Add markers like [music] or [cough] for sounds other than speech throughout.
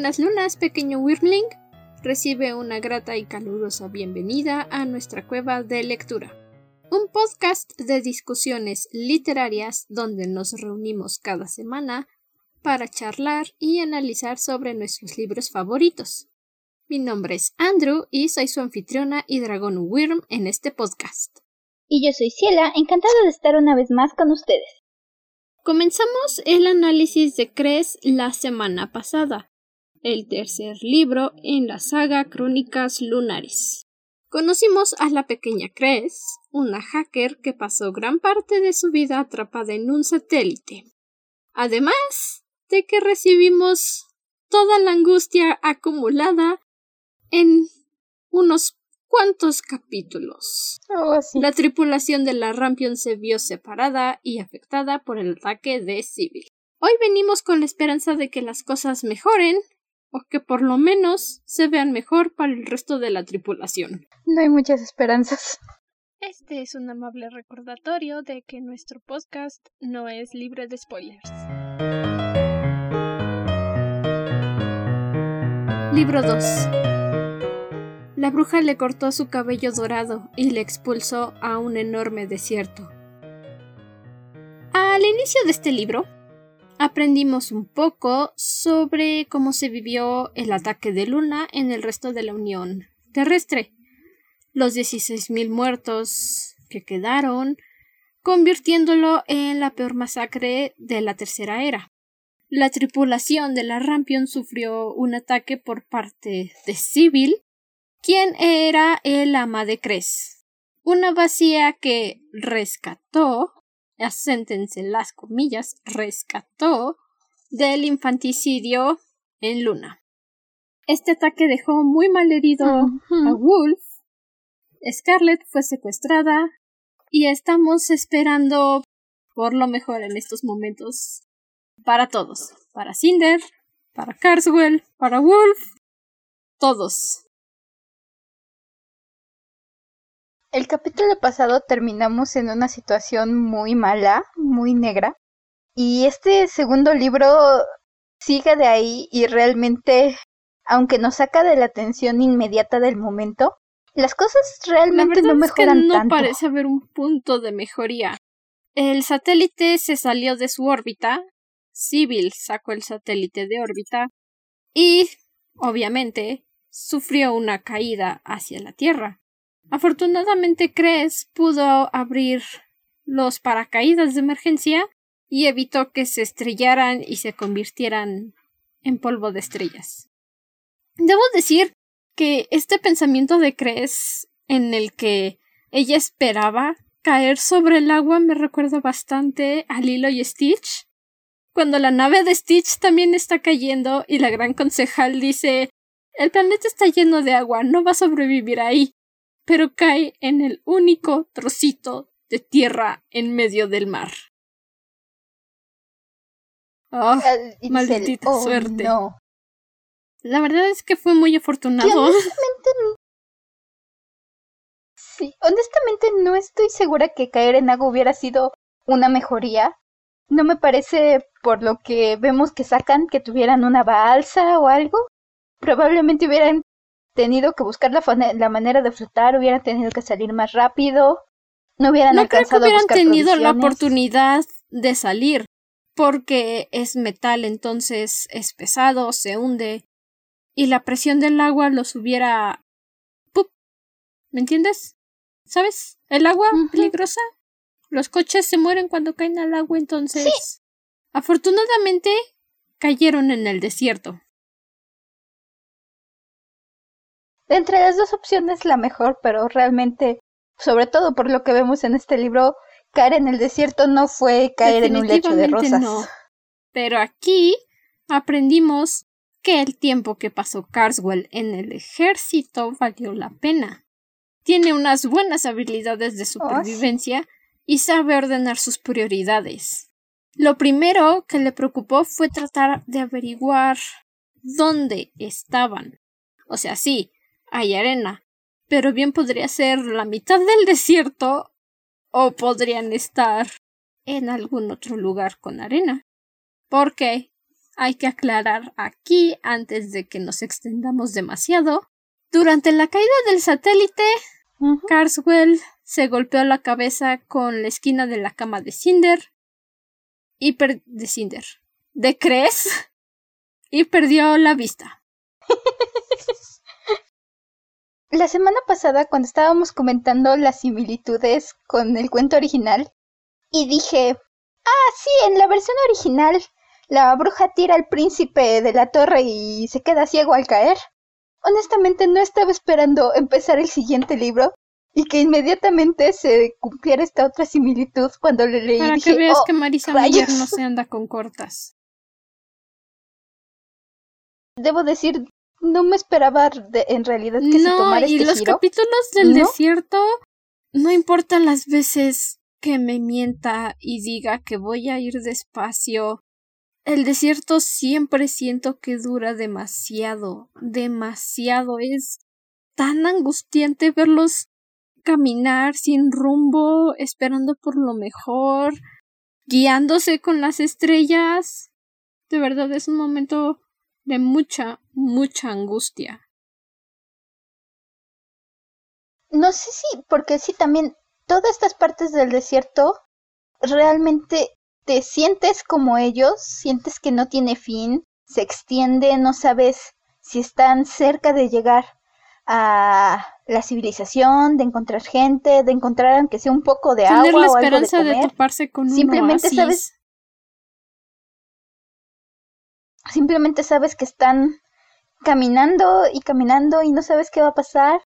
Buenas lunas, pequeño Wyrmling. Recibe una grata y calurosa bienvenida a nuestra cueva de lectura. Un podcast de discusiones literarias donde nos reunimos cada semana para charlar y analizar sobre nuestros libros favoritos. Mi nombre es Andrew y soy su anfitriona y dragón Wyrm en este podcast. Y yo soy Ciela, encantada de estar una vez más con ustedes. Comenzamos el análisis de Cres la semana pasada, el tercer libro en la saga Crónicas Lunares. Conocimos a la pequeña Cres, una hacker que pasó gran parte de su vida atrapada en un satélite. Además de que recibimos toda la angustia acumulada en unos cuantos capítulos. Oh, La tripulación de la Rampion se vio separada y afectada por el ataque de Civil. Hoy venimos con la esperanza de que las cosas mejoren o que por lo menos se vean mejor para el resto de la tripulación. No hay muchas esperanzas. Este es un amable recordatorio de que nuestro podcast no es libre de spoilers. Libro 2 La bruja le cortó su cabello dorado y le expulsó a un enorme desierto. Al inicio de este libro, aprendimos un poco sobre cómo se vivió el ataque de Luna en el resto de la Unión terrestre, los 16.000 muertos que quedaron, convirtiéndolo en la peor masacre de la Tercera Era. La tripulación de la Rampion sufrió un ataque por parte de Civil, quien era el ama de Cres, una vacía que rescató, aséntense las comillas, rescató del infanticidio en Luna. Este ataque dejó muy mal herido a Wolf. Scarlett fue secuestrada y estamos esperando por lo mejor en estos momentos para todos, para Cinder, para Carswell, para Wolf, todos. El capítulo pasado terminamos en una situación muy mala, muy negra, y este segundo libro sigue de ahí y realmente, aunque nos saca de la tensión inmediata del momento, las cosas realmente no mejoran es que no tanto. parece haber un punto de mejoría. El satélite se salió de su órbita, Civil sacó el satélite de órbita y, obviamente, sufrió una caída hacia la Tierra. Afortunadamente, Cres pudo abrir los paracaídas de emergencia y evitó que se estrellaran y se convirtieran en polvo de estrellas. Debo decir que este pensamiento de Cres en el que ella esperaba caer sobre el agua me recuerda bastante a Lilo y Stitch. Cuando la nave de Stitch también está cayendo y la gran concejal dice el planeta está lleno de agua, no va a sobrevivir ahí pero cae en el único trocito de tierra en medio del mar. Oh, y dice, maldita "Oh, suerte. no". La verdad es que fue muy Que afortunado. honestamente, [laughs] no- sí, honestamente no estoy segura que caer en agua hubiera sido una mejoría. No me parece, por lo que vemos que sacan, que tuvieran una balsa o algo. Probablemente hubieran tenido que buscar la, manera de flotar, hubieran tenido que salir más rápido, no hubieran No creo que alcanzado a hubieran tenido la oportunidad de salir, porque es metal, entonces es pesado, se hunde, y la presión del agua los hubiera... ¡Pup! ¿Me entiendes? ¿Sabes? El agua peligrosa. Los coches se mueren cuando caen al agua, entonces... Afortunadamente, cayeron en el desierto. Entre las dos opciones la mejor, pero realmente, sobre todo por lo que vemos en este libro, caer en el desierto no fue caer en un lecho de rosas. no. Pero aquí aprendimos que el tiempo que pasó Carswell en el ejército valió la pena. Tiene unas buenas habilidades de supervivencia y sabe ordenar sus prioridades. Lo primero que le preocupó fue tratar de averiguar dónde estaban. O sea, sí, hay arena, pero bien podría ser la mitad del desierto o podrían estar en algún otro lugar con arena. Porque hay que aclarar aquí, antes de que nos extendamos demasiado. Durante la caída del satélite, Carswell se golpeó la cabeza con la esquina de la cama de Cinder y de Cinder, de Cres [laughs] y perdió la vista. [laughs] La semana pasada, cuando estábamos comentando las similitudes con el cuento original, y dije, ah, sí, en la versión original, la bruja tira al príncipe de la torre y se queda ciego al caer. Honestamente no estaba esperando empezar el siguiente libro y que inmediatamente se cumpliera esta otra similitud cuando le leí. Para que veas oh, que Marisa Mayer no se anda con cortas. Debo decir, no me esperaba en realidad que se tomara y este los capítulos del desierto, no importa las veces que me mienta y diga que voy a ir despacio, el desierto siempre siento que dura demasiado, demasiado. Es tan angustiante verlos caminar sin rumbo, esperando por lo mejor, guiándose con las estrellas. De verdad es un momento de mucha, mucha angustia. No sé si, porque sí, también todas estas partes del desierto realmente te sientes como ellos, sientes que no tiene fin, se extiende, no sabes si están cerca de llegar a la civilización, de encontrar gente, de encontrar aunque sea un poco de Tener agua la o esperanza algo de, de toparse con Simplemente sabes Simplemente sabes que están caminando y caminando y no sabes qué va a pasar.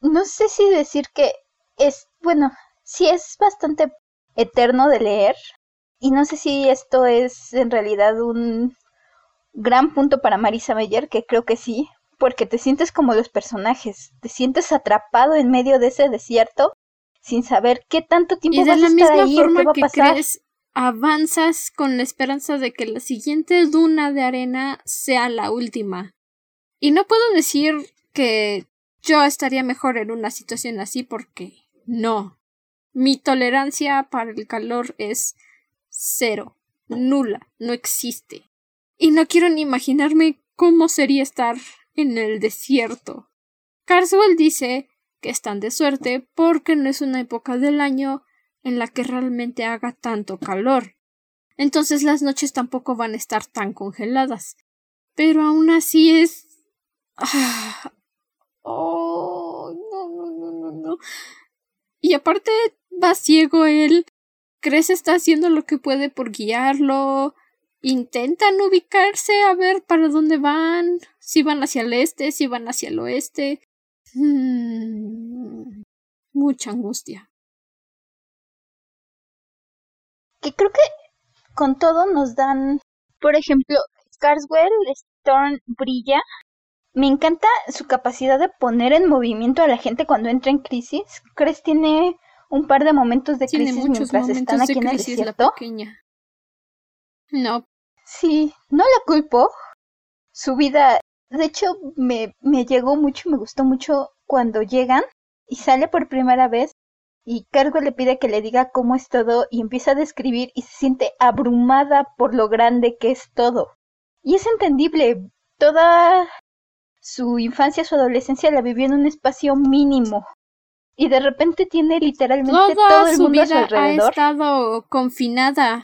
No sé si decir que es, bueno, sí es bastante eterno de leer, y no sé si esto es en realidad un gran punto para Marisa Meyer, que creo que sí, porque te sientes como los personajes, te sientes atrapado en medio de ese desierto sin saber qué tanto tiempo vas a estar ahí o qué va a pasar. Avanzas con la esperanza de que la siguiente duna de arena sea la última. Y no puedo decir que yo estaría mejor en una situación así porque no. Mi tolerancia para el calor es cero, nula, no existe. Y no quiero ni imaginarme cómo sería estar en el desierto. Carswell dice que están de suerte porque no es una época del año en la que realmente haga tanto calor. Entonces las noches tampoco van a estar tan congeladas. Pero aún así es. Ah, oh, no, no, no, no, no. Y aparte va ciego él ¿Crees está haciendo lo que puede por guiarlo? Intentan ubicarse a ver para dónde van, si van hacia el este, si van hacia el oeste. Hmm, mucha angustia. Que creo que con todo nos dan, por ejemplo, Carswell, Storm brilla. Me encanta su capacidad de poner en movimiento a la gente cuando entra en crisis. ¿Crees tiene un par de momentos de crisis mientras están aquí en el desierto. No. Sí, no la culpo. Su vida, de hecho, me, me llegó mucho, me gustó mucho cuando llegan y sale por primera vez y Cargo le pide que le diga cómo es todo y empieza a describir y se siente abrumada por lo grande que es todo. Y es entendible, toda su infancia, su adolescencia la vivió en un espacio mínimo, y de repente tiene literalmente todo el mundo a su alrededor. Ha estado confinada.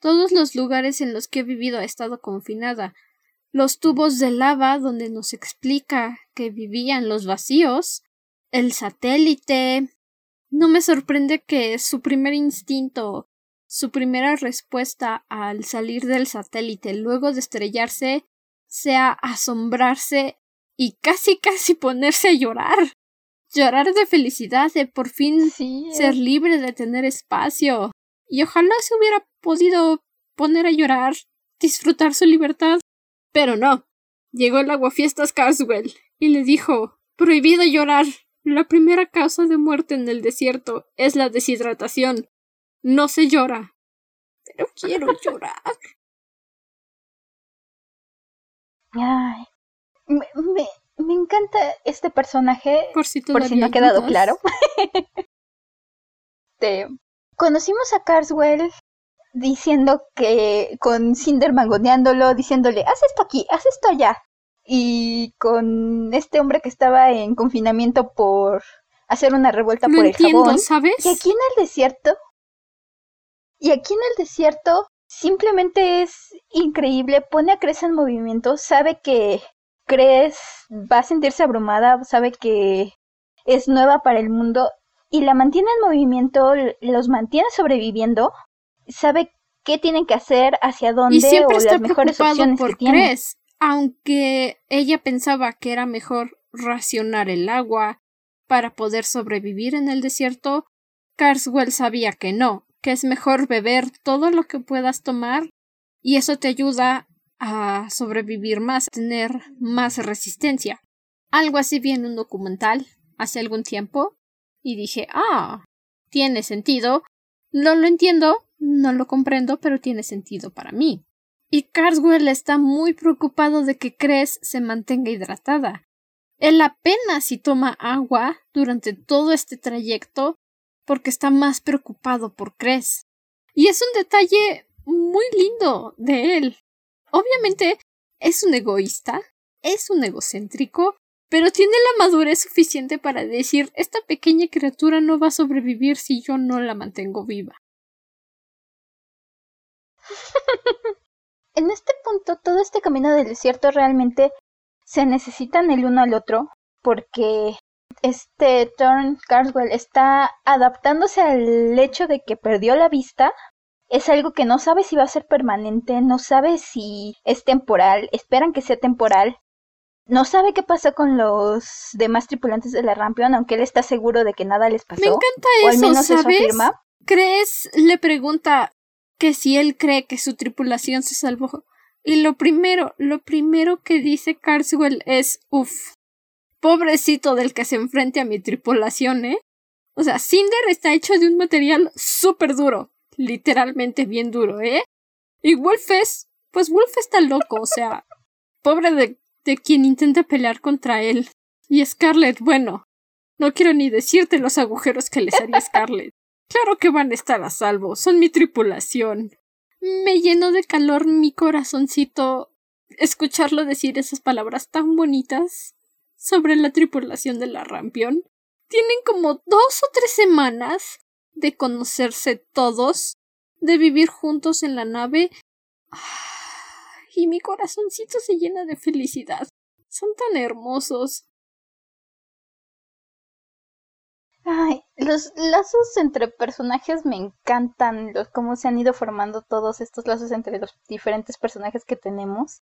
Todos los lugares en los que he vivido ha estado confinada. Los tubos de lava donde nos explica que vivían los vacíos. El satélite. No me sorprende que su primer instinto, su primera respuesta al salir del satélite luego de estrellarse sea asombrarse y casi casi ponerse a llorar llorar de felicidad de por fin ser libre de tener espacio. Y ojalá se hubiera podido poner a llorar, disfrutar su libertad. Pero no. Llegó el aguafiestas Caswell y le dijo Prohibido llorar. La primera causa de muerte en el desierto es la deshidratación. No se llora. Pero quiero [laughs] llorar. Ay. Me, me, me encanta este personaje, por si, no ha quedado claro. [laughs] Conocimos a Carswell diciendo que con Cinder mangoneándolo, diciéndole, haz esto aquí, haz esto allá. Y con este hombre que estaba en confinamiento por hacer una revuelta por el jabón. ¿sabes? Y aquí en el desierto. Y aquí en el desierto simplemente es increíble. Pone a Cres en movimiento. Sabe que Cres va a sentirse abrumada. Sabe que es nueva para el mundo. Y la mantiene en movimiento. Los mantiene sobreviviendo. Sabe qué tienen que hacer, hacia dónde y siempre o está las mejores opciones por que. Cres, aunque ella pensaba que era mejor racionar el agua, para poder sobrevivir en el desierto, Carswell sabía que no, que es mejor beber todo lo que puedas tomar y eso te ayuda a sobrevivir más, a tener más resistencia. Algo así vi en un documental hace algún tiempo y dije, ah, tiene sentido. No lo entiendo, no lo comprendo, pero tiene sentido para mí. Y Carswell está muy preocupado de que Cres se mantenga hidratada. Él apenas si toma agua durante todo este trayecto porque está más preocupado por Cres. Y es un detalle muy lindo de él. Obviamente es un egoísta, es un egocéntrico, pero tiene la madurez suficiente para decir esta pequeña criatura no va a sobrevivir si yo no la mantengo viva. [laughs] en este punto, todo este camino del desierto realmente se necesitan el uno al otro porque este Thorn Carswell está adaptándose al hecho de que perdió la vista. Es algo que no sabe si va a ser permanente, no sabe si es temporal, esperan que sea temporal. No sabe qué pasó con los demás tripulantes de la Rampion, aunque él está seguro de que nada les pasó. Me encanta eso, al menos ¿sabes? Eso afirma. ¿Crees? Le pregunta que si él cree que su tripulación se salvó. Y lo primero, lo primero que dice Carswell es uff. Pobrecito del que se enfrente a mi tripulación, ¿eh? O sea, Cinder está hecho de un material súper duro. Literalmente bien duro, ¿eh? Y Wolf es. Pues Wolf está loco, o sea. Pobre de, de quien intenta pelear contra él. Y Scarlett, bueno. No quiero ni decirte los agujeros que les haría Scarlett. Claro que van a estar a salvo, son mi tripulación me llenó de calor mi corazoncito escucharlo decir esas palabras tan bonitas sobre la tripulación de la Rampión. Tienen como dos o tres semanas de conocerse todos, de vivir juntos en la nave. Y mi corazoncito se llena de felicidad. Son tan hermosos. Ay, los lazos entre personajes me encantan, los cómo se han ido formando todos estos lazos entre los diferentes personajes que tenemos.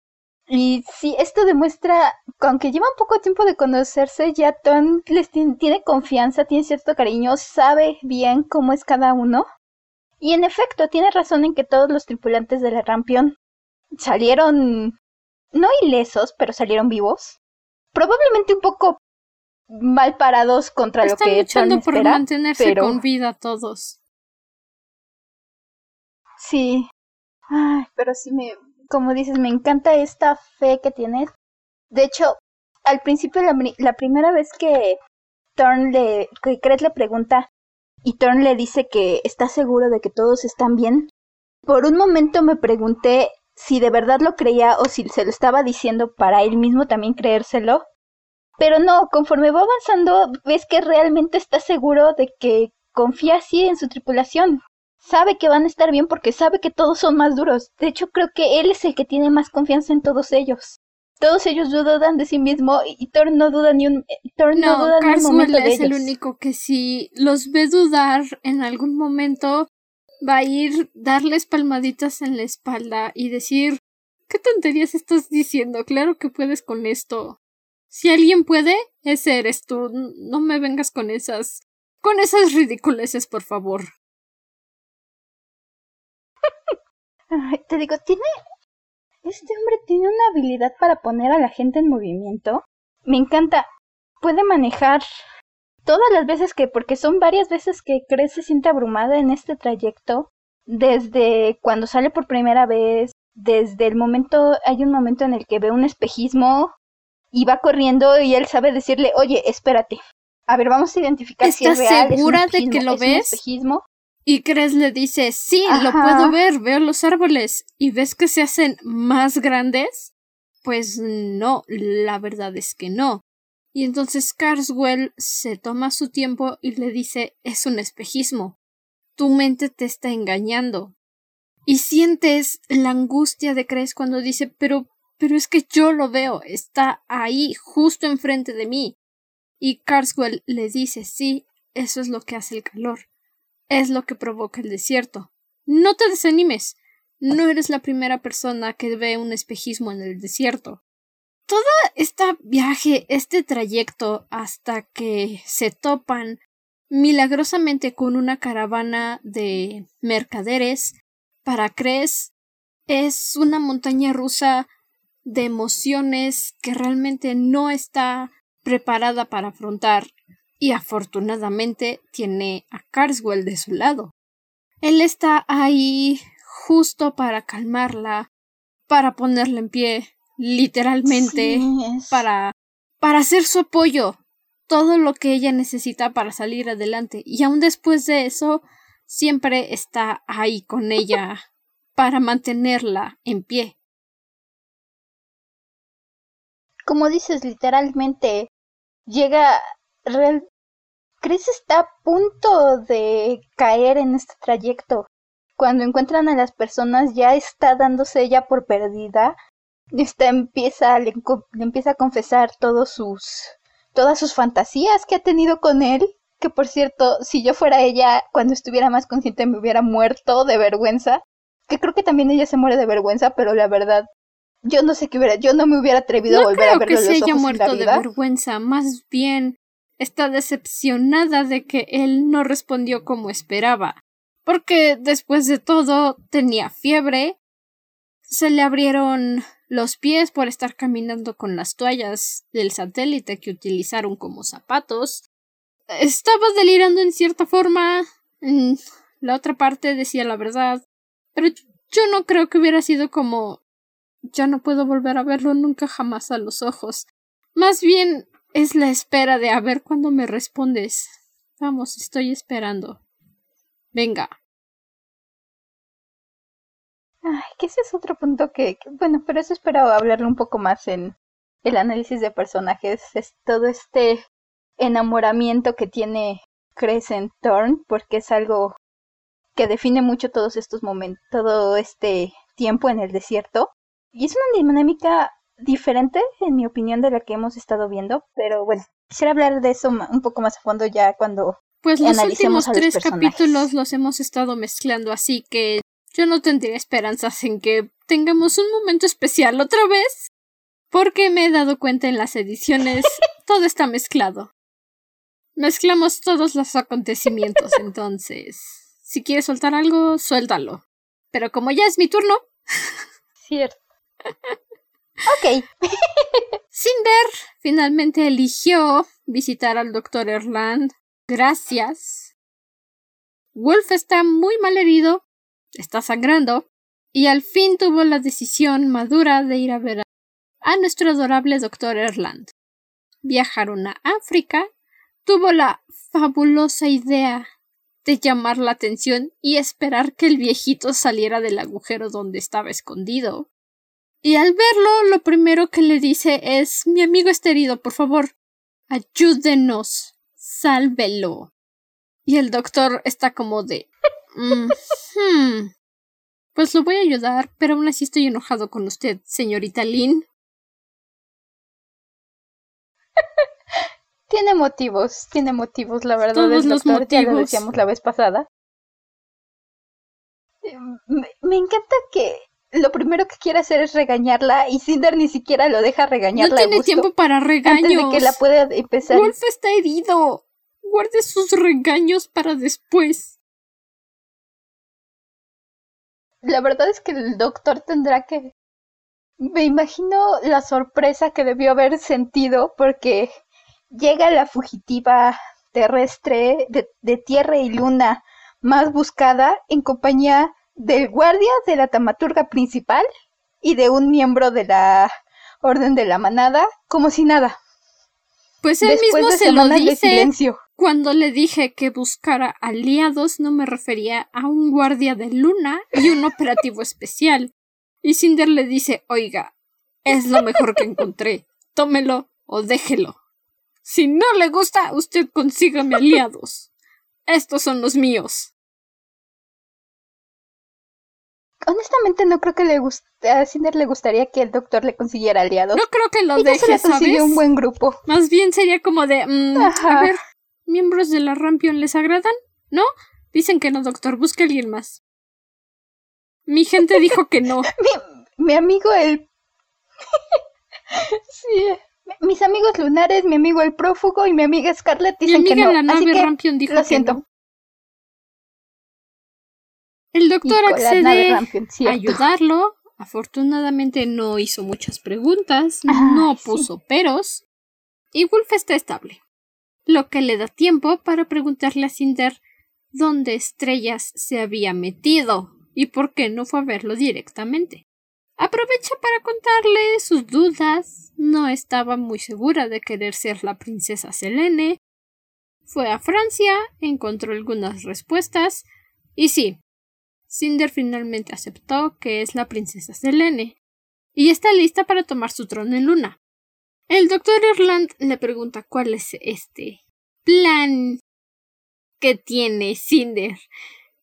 Y sí, esto demuestra, aunque lleva un poco tiempo de conocerse, ya Tom les tiene confianza, tiene cierto cariño, sabe bien cómo es cada uno. Y en efecto, tiene razón en que todos los tripulantes de la Rampion salieron, no ilesos, pero salieron vivos. Probablemente un poco mal parados contra lo que luchando por mantenerse con vida todos. Sí. Ay, pero sí me, como dices, me encanta esta fe que tienes. De hecho, al principio la, la primera vez que Thorn le, que le pregunta y Thorn le dice que está seguro de que todos están bien, por un momento me pregunté si de verdad lo creía o si se lo estaba diciendo para él mismo también creérselo. Pero no, conforme va avanzando, ves que realmente está seguro de que confía así en su tripulación. Sabe que van a estar bien porque sabe que todos son más duros. De hecho, creo que él es el que tiene más confianza en todos ellos. Todos ellos dudan de sí mismo y Thor no duda ni un Thor no, duda ni un momento de es el único que si los ve dudar en algún momento va a ir darles palmaditas en la espalda y decir ¿Qué tonterías estás diciendo? Claro que puedes con esto. Si alguien puede, ese eres tú. No me vengas con esas. con esas ridiculeces, por favor. Te digo, tiene. Este hombre tiene una habilidad para poner a la gente en movimiento. Me encanta. Puede manejar todas las veces que, porque son varias veces que cree se siente abrumada en este trayecto. Desde cuando sale por primera vez, desde el momento, hay un momento en el que ve un espejismo y va corriendo y él sabe decirle, oye, espérate. A ver, vamos a identificar si es real. segura de que lo ves? espejismo. Y Cres le dice, sí, lo puedo ver, veo los árboles. ¿Y ves que se hacen más grandes? Pues no, la verdad es que no. Y entonces Carswell se toma su tiempo y le dice es un espejismo. Tu mente te está engañando. Y sientes la angustia de Cres cuando dice pero pero es que yo lo veo, está ahí, justo enfrente de mí. Y Carswell le dice sí, eso es lo que hace el calor es lo que provoca el desierto. No te desanimes. No eres la primera persona que ve un espejismo en el desierto. Todo este viaje, este trayecto hasta que se topan milagrosamente con una caravana de mercaderes para Cres es una montaña rusa de emociones que realmente no está preparada para afrontar y afortunadamente tiene a Carswell de su lado. Él está ahí justo para calmarla, para ponerla en pie, literalmente, para para hacer su apoyo, todo lo que ella necesita para salir adelante. Y aún después de eso, siempre está ahí con ella para mantenerla en pie. Como dices, literalmente llega real, Chris está a punto de caer en este trayecto. Cuando encuentran a las personas ya está dándose ella por perdida. Esta empieza, le, empieza a confesar todos sus, todas sus fantasías que ha tenido con él. Que por cierto, si yo fuera ella, cuando estuviera más consciente me hubiera muerto de vergüenza. Que creo que también ella se muere de vergüenza, pero la verdad, yo no sé qué hubiera, yo no me hubiera atrevido a volver a verlo que se haya muerto de vergüenza, más bien está decepcionada de que él no respondió como esperaba, porque después de todo tenía fiebre, se le abrieron los pies por estar caminando con las toallas del satélite que utilizaron como zapatos. Estaba delirando en cierta forma. La otra parte decía la verdad. Pero yo no creo que hubiera sido como ya no puedo volver a verlo nunca jamás a los ojos. Más bien es la espera de a ver cuándo me respondes. Vamos, estoy esperando. Venga. Ay, que ese es otro punto que, bueno, pero eso espero hablarlo un poco más en el análisis de personajes. Es todo este enamoramiento que tiene Crescent Thorn, porque es algo que define mucho todos estos momentos, todo este tiempo en el desierto. Y es una dinámica diferente, en mi opinión, de la que hemos estado viendo, pero bueno, quisiera hablar de eso un poco más a fondo ya cuando... Pues los últimos tres capítulos los hemos estado mezclando, así que yo no tendría esperanzas en que tengamos un momento especial otra vez, porque me he dado cuenta en las ediciones, [laughs] todo está mezclado. Mezclamos todos los acontecimientos, [laughs] entonces, si quieres soltar algo, suéltalo. Pero como ya es mi turno... [laughs] Cierto. Ok. [laughs] Cinder finalmente eligió visitar al doctor Erland. Gracias. Wolf está muy mal herido, está sangrando, y al fin tuvo la decisión madura de ir a ver a nuestro adorable doctor Erland. Viajaron a África, tuvo la fabulosa idea de llamar la atención y esperar que el viejito saliera del agujero donde estaba escondido. Y al verlo, lo primero que le dice es Mi amigo está herido, por favor. Ayúdenos. Sálvelo. Y el doctor está como de mm, hmm, Pues lo voy a ayudar, pero aún así estoy enojado con usted, señorita Lynn. [laughs] tiene motivos, tiene motivos, la verdad. Todos los motivos. Ya lo decíamos la vez pasada. Eh, me encanta que lo primero que quiere hacer es regañarla y Cinder ni siquiera lo deja regañarla. No tiene tiempo para regaños. Antes de que la pueda empezar. Wolf está herido. Guarde sus regaños para después. La verdad es que el doctor tendrá que... Me imagino la sorpresa que debió haber sentido porque llega la fugitiva terrestre de, de tierra y luna más buscada en compañía del guardia de la tamaturga principal y de un miembro de la Orden de la Manada, como si nada. Pues él mismo se lo dice. Cuando le dije que buscara aliados no me refería a un guardia de luna y un operativo especial. Y Cinder le dice Oiga, es lo mejor que encontré. Tómelo o déjelo. Si no le gusta, usted consígame aliados. Estos son los míos. Honestamente no creo que le guste, a Cinder le gustaría que el doctor le consiguiera aliados. No creo que lo deje, se un buen grupo. Más bien sería como de, mm, a ver, miembros de la Rampion les agradan, ¿no? Dicen que no, doctor, busque a alguien más. Mi gente dijo que no. [laughs] mi, mi amigo el [laughs] sí, mis amigos lunares, mi amigo el prófugo y mi amiga Scarlett dicen que no. la nave Rampion dijo lo siento. El doctor accede a ayudarlo. Afortunadamente no hizo muchas preguntas, ah, no puso peros. Y Wolf está estable. Lo que le da tiempo para preguntarle a Cinder dónde Estrellas se había metido y por qué no fue a verlo directamente. Aprovecha para contarle sus dudas. No estaba muy segura de querer ser la princesa Selene. Fue a Francia, encontró algunas respuestas. Y sí, Cinder finalmente aceptó que es la princesa Selene. Y está lista para tomar su trono en Luna. El doctor Erland le pregunta cuál es este plan que tiene Cinder.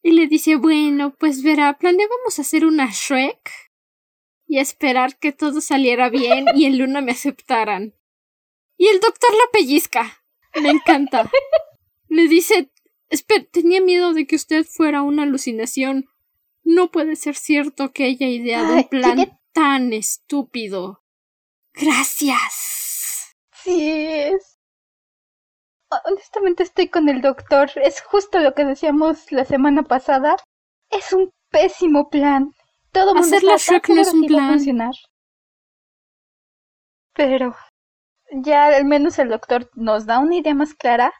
Y le dice, bueno, pues verá, planeábamos hacer una Shrek y esperar que todo saliera bien y en Luna me aceptaran. Y el doctor la pellizca. Me encanta. Le dice Espera, tenía miedo de que usted fuera una alucinación. No puede ser cierto que haya ideado un plan tan estúpido. Gracias. Sí es. Honestamente estoy con el doctor. Es justo lo que decíamos la semana pasada. Es un pésimo plan. Todo Hacer la Shrek no es un plan. Funcionar. Pero ya al menos el doctor nos da una idea más clara.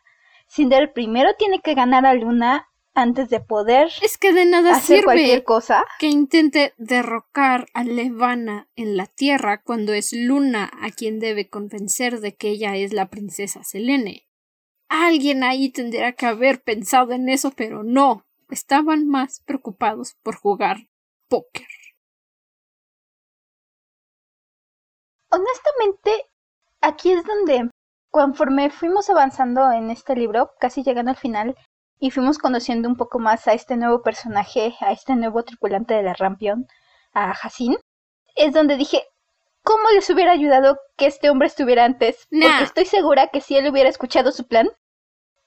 Cinder primero tiene que ganar a Luna antes de poder es que de nada hacer sirve cualquier cosa que intente derrocar a Levana en la Tierra cuando es Luna a quien debe convencer de que ella es la princesa Selene. Alguien ahí tendría que haber pensado en eso, pero no. Estaban más preocupados por jugar póker. Honestamente, aquí es donde, conforme fuimos avanzando en este libro, casi llegando al final, y fuimos conociendo un poco más a este nuevo personaje, a este nuevo tripulante de la Rampion, a Jacin, es donde dije, ¿cómo les hubiera ayudado que este hombre estuviera antes? Porque estoy segura que si él hubiera escuchado su plan,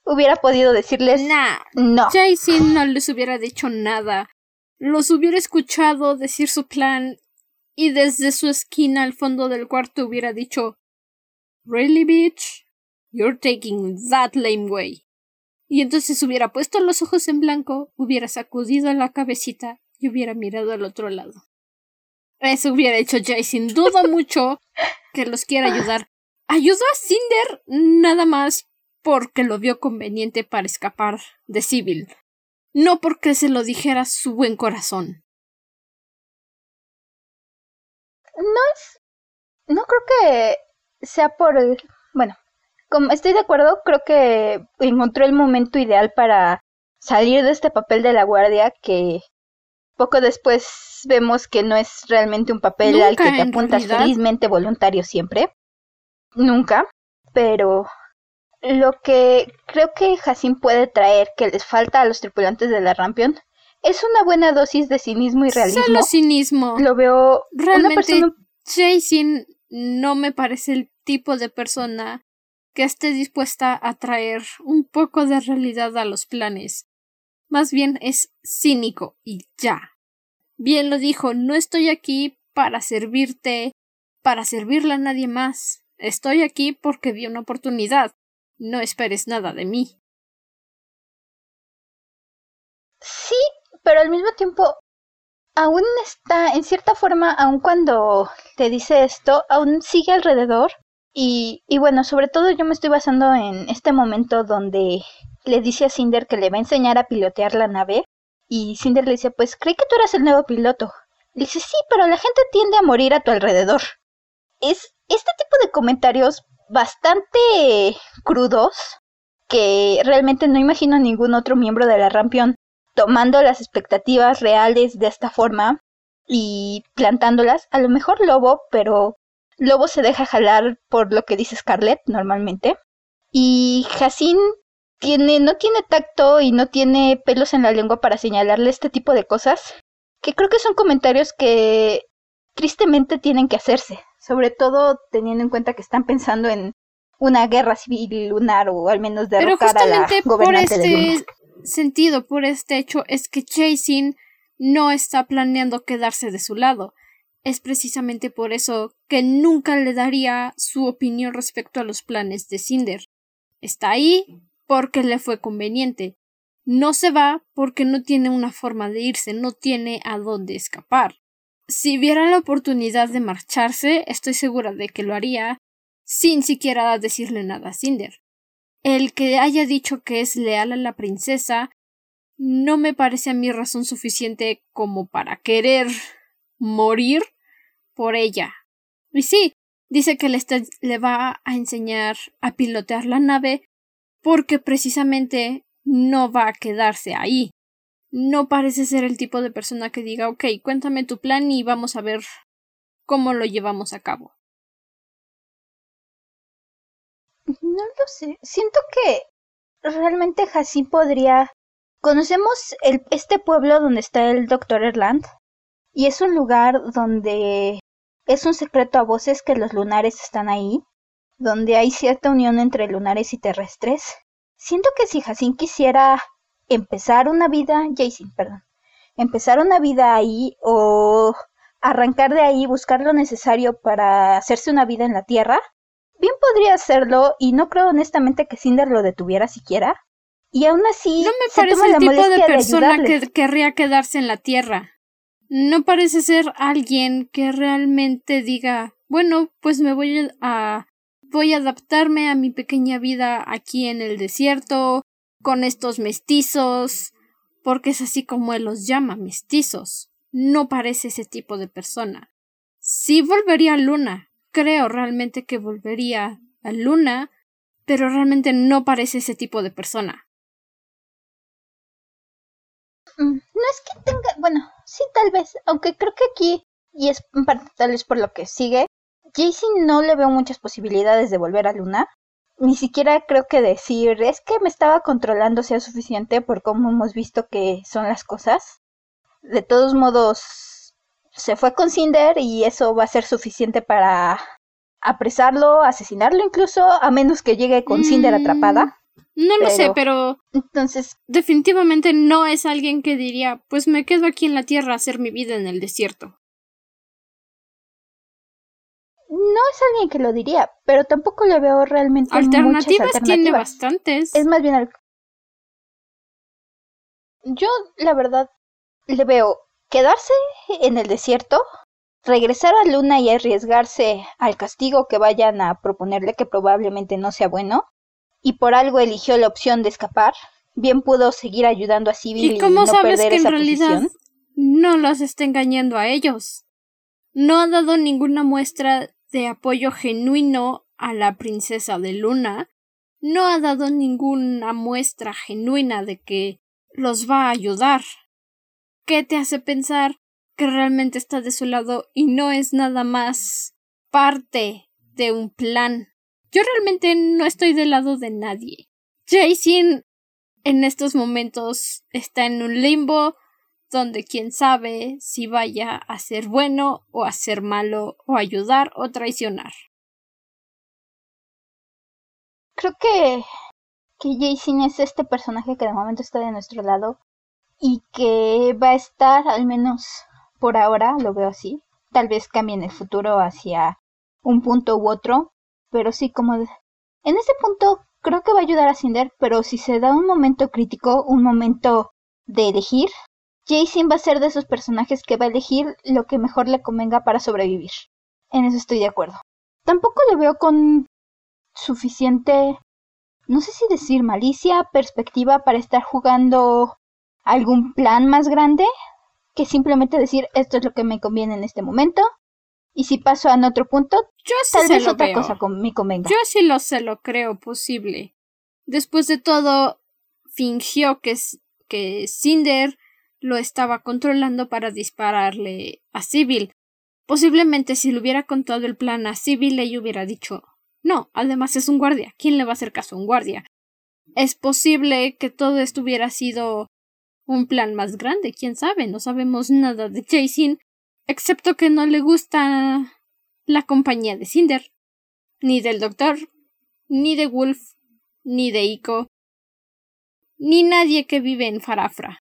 hubiera podido decirles nah, no. Jason no les hubiera dicho nada los hubiera escuchado decir su plan y desde su esquina al fondo del cuarto hubiera dicho Really, bitch? You're taking that lame way. Y entonces hubiera puesto los ojos en blanco, hubiera sacudido la cabecita y hubiera mirado al otro lado. Eso hubiera hecho Jay sin duda [laughs] mucho que los quiera ayudar. Ayudó a Cinder nada más porque lo vio conveniente para escapar de Civil no porque se lo dijera su buen corazón. No es. No creo que sea por el. Bueno, como estoy de acuerdo, creo que encontró el momento ideal para salir de este papel de la guardia que poco después vemos que no es realmente un papel al que te apuntas felizmente voluntario siempre. Nunca. Pero lo que creo que Jacin puede traer que les falta a los tripulantes de la Rampion es una buena dosis de cinismo y realismo. Solo cinismo. Lo veo realmente. Jason no me parece el tipo de persona que esté dispuesta a traer un poco de realidad a los planes. Más bien es cínico y ya. Bien lo dijo, no estoy aquí para servirte, para servirle a nadie más. Estoy aquí porque vi una oportunidad. No esperes nada de mí. Sí, pero al mismo tiempo aún está, en cierta forma, aun cuando te dice esto, aún sigue alrededor. Y, y bueno, sobre todo yo me estoy basando en este momento donde le dice a Cinder que le va a enseñar a pilotear la nave. Y Cinder le dice, pues creí que tú eras el nuevo piloto. Le dice, sí, pero la gente tiende a morir a tu alrededor. Es este tipo de comentarios bastante crudos que realmente no imagino ningún otro miembro de la Rampion tomando las expectativas reales de esta forma y plantándolas. A lo mejor Lobo, pero Lobo se deja jalar por lo que dice Scarlett normalmente. Y Jacin tiene, no tiene tacto y no tiene pelos en la lengua para señalarle este tipo de cosas, que creo que son comentarios que tristemente tienen que hacerse, sobre todo teniendo en cuenta que están pensando en una guerra civil lunar o al menos derrocar a la gobernante por este sentido, por este hecho, es que Chasing no está planeando quedarse de su lado. Es precisamente por eso que nunca le daría su opinión respecto a los planes de Cinder. Está ahí porque le fue conveniente. No se va porque no tiene una forma de irse, no tiene a dónde escapar. Si viera la oportunidad de marcharse, estoy segura de que lo haría sin siquiera decirle nada a Cinder. El que haya dicho que es leal a la princesa no me parece a mí razón suficiente como para querer morir por ella. Y sí, dice que le, le va a enseñar a pilotear la nave porque precisamente no va a quedarse ahí. No parece ser el tipo de persona que diga ok, cuéntame tu plan y vamos a ver cómo lo llevamos a cabo. No lo sé. Siento que realmente Hassim podría. Conocemos este pueblo donde está el Doctor Erland. Y es un lugar donde es un secreto a voces que los lunares están ahí donde hay cierta unión entre lunares y terrestres. Siento que si Jacin quisiera empezar una vida, Jason, perdón, empezar una vida ahí o arrancar de ahí, buscar lo necesario para hacerse una vida en la Tierra, bien podría hacerlo y no creo honestamente que Cinder lo detuviera siquiera. Y aún así, no me parece el tipo de persona que querría quedarse en la Tierra. No parece ser alguien que realmente diga, bueno, pues me voy a voy a adaptarme a mi pequeña vida aquí en el desierto, con estos mestizos, porque es así como él los llama, mestizos. No parece ese tipo de persona. Sí volvería a Luna, creo realmente que volvería a Luna, pero realmente no parece ese tipo de persona. Mm, no es que tenga, bueno, sí tal vez, aunque creo que aquí, y es tal vez por lo que sigue, Jaycee no le veo muchas posibilidades de volver a Luna. Ni siquiera creo que decir es que me estaba controlando sea suficiente por cómo hemos visto que son las cosas. De todos modos, se fue con Cinder y eso va a ser suficiente para apresarlo, asesinarlo incluso, a menos que llegue con Cinder atrapada. No lo sé, pero. Entonces. Definitivamente no es alguien que diría: Pues me quedo aquí en la tierra a hacer mi vida en el desierto no es alguien que lo diría, pero tampoco le veo realmente alternativas. Muchas alternativas. tiene bastantes. Es más bien al... Yo, la verdad, le veo quedarse en el desierto, regresar a Luna y arriesgarse al castigo que vayan a proponerle, que probablemente no sea bueno, y por algo eligió la opción de escapar. Bien pudo seguir ayudando a Civil y, cómo no sabes perder que en realidad no los está engañando a ellos. No ha dado ninguna muestra de apoyo genuino a la princesa de Luna, no ha dado ninguna muestra genuina de que los va a ayudar. ¿Qué te hace pensar que realmente está de su lado y no es nada más parte de un plan? Yo realmente no estoy del lado de nadie. Jason en estos momentos está en un limbo donde quién sabe si vaya a ser bueno o a ser malo o ayudar o traicionar. Creo que que Jason es este personaje que de momento está de nuestro lado y que va a estar al menos por ahora, lo veo así. Tal vez cambie en el futuro hacia un punto u otro, pero sí como en ese punto creo que va a ayudar a Cinder, pero si se da un momento crítico, un momento de elegir, Jason va a ser de esos personajes que va a elegir lo que mejor le convenga para sobrevivir. En eso estoy de acuerdo. Tampoco le veo con suficiente, no sé si decir malicia, perspectiva para estar jugando algún plan más grande que simplemente decir esto es lo que me conviene en este momento y si paso a otro punto, yo tal vez otra cosa me convenga. Yo sí lo sé, lo creo posible. Después de todo, fingió que, que Cinder lo estaba controlando para dispararle a Civil. Posiblemente si le hubiera contado el plan a Civil, ella hubiera dicho no, además es un guardia. ¿Quién le va a hacer caso a un guardia? Es posible que todo esto hubiera sido un plan más grande, quién sabe, no sabemos nada de Jason, excepto que no le gusta la compañía de Cinder, ni del doctor, ni de Wolf, ni de Ico, ni nadie que vive en Farafra.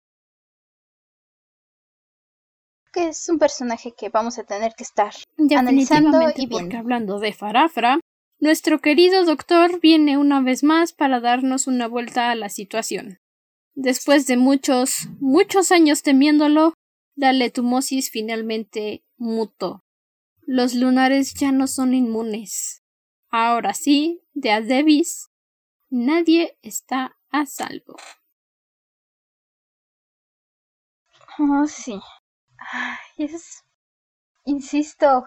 Que es un personaje que vamos a tener que estar analizando y Porque hablando de Farafra, nuestro querido doctor viene una vez más para darnos una vuelta a la situación. Después de muchos, muchos años temiéndolo, la letumosis finalmente mutó. Los lunares ya no son inmunes. Ahora sí, de Adebis, nadie está a salvo. Oh, sí. es... Insisto,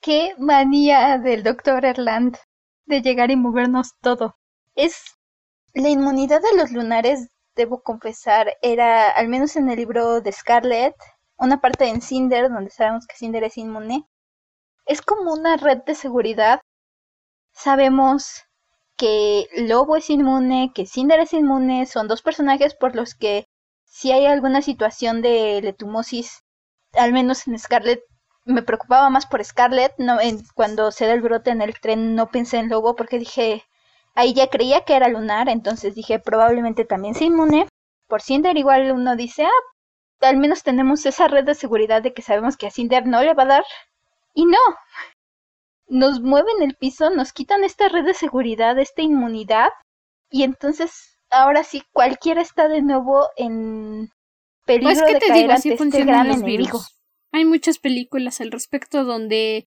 qué manía del doctor Erland de llegar y movernos todo. Es la inmunidad de los lunares, debo confesar, era, al menos en el libro de Scarlet, una parte en Cinder, donde sabemos que Cinder es inmune, es como una red de seguridad. Sabemos que Lobo es inmune, que Cinder es inmune, son dos personajes por los que si hay alguna situación de letumosis, al menos en Scarlet, me preocupaba más por Scarlet, no, cuando se da el brote en el tren no pensé en Lobo porque dije, ahí ya creía que era lunar, entonces dije probablemente también se inmune. Por Cinder igual uno dice, ah, al menos tenemos esa red de seguridad de que sabemos que a Cinder no le va a dar. Y no, nos mueven el piso, nos quitan esta red de seguridad, esta inmunidad, y entonces ahora sí cualquiera está de nuevo en peligro pues, de caer ante este gran enemigo. Hay muchas películas al respecto donde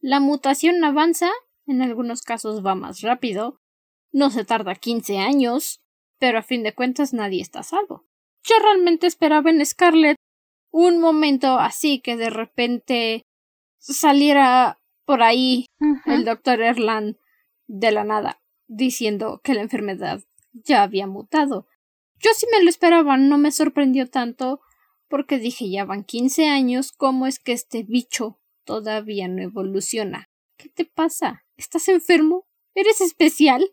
la mutación avanza, en algunos casos va más rápido, no se tarda 15 años, pero a fin de cuentas nadie está a salvo. Yo realmente esperaba en Scarlett un momento así que de repente saliera por ahí el doctor Erland de la nada diciendo que la enfermedad ya había mutado. Yo sí me lo esperaba, no me sorprendió tanto, porque dije ya van quince años, ¿cómo es que este bicho todavía no evoluciona? ¿Qué te pasa? ¿Estás enfermo? ¿Eres especial?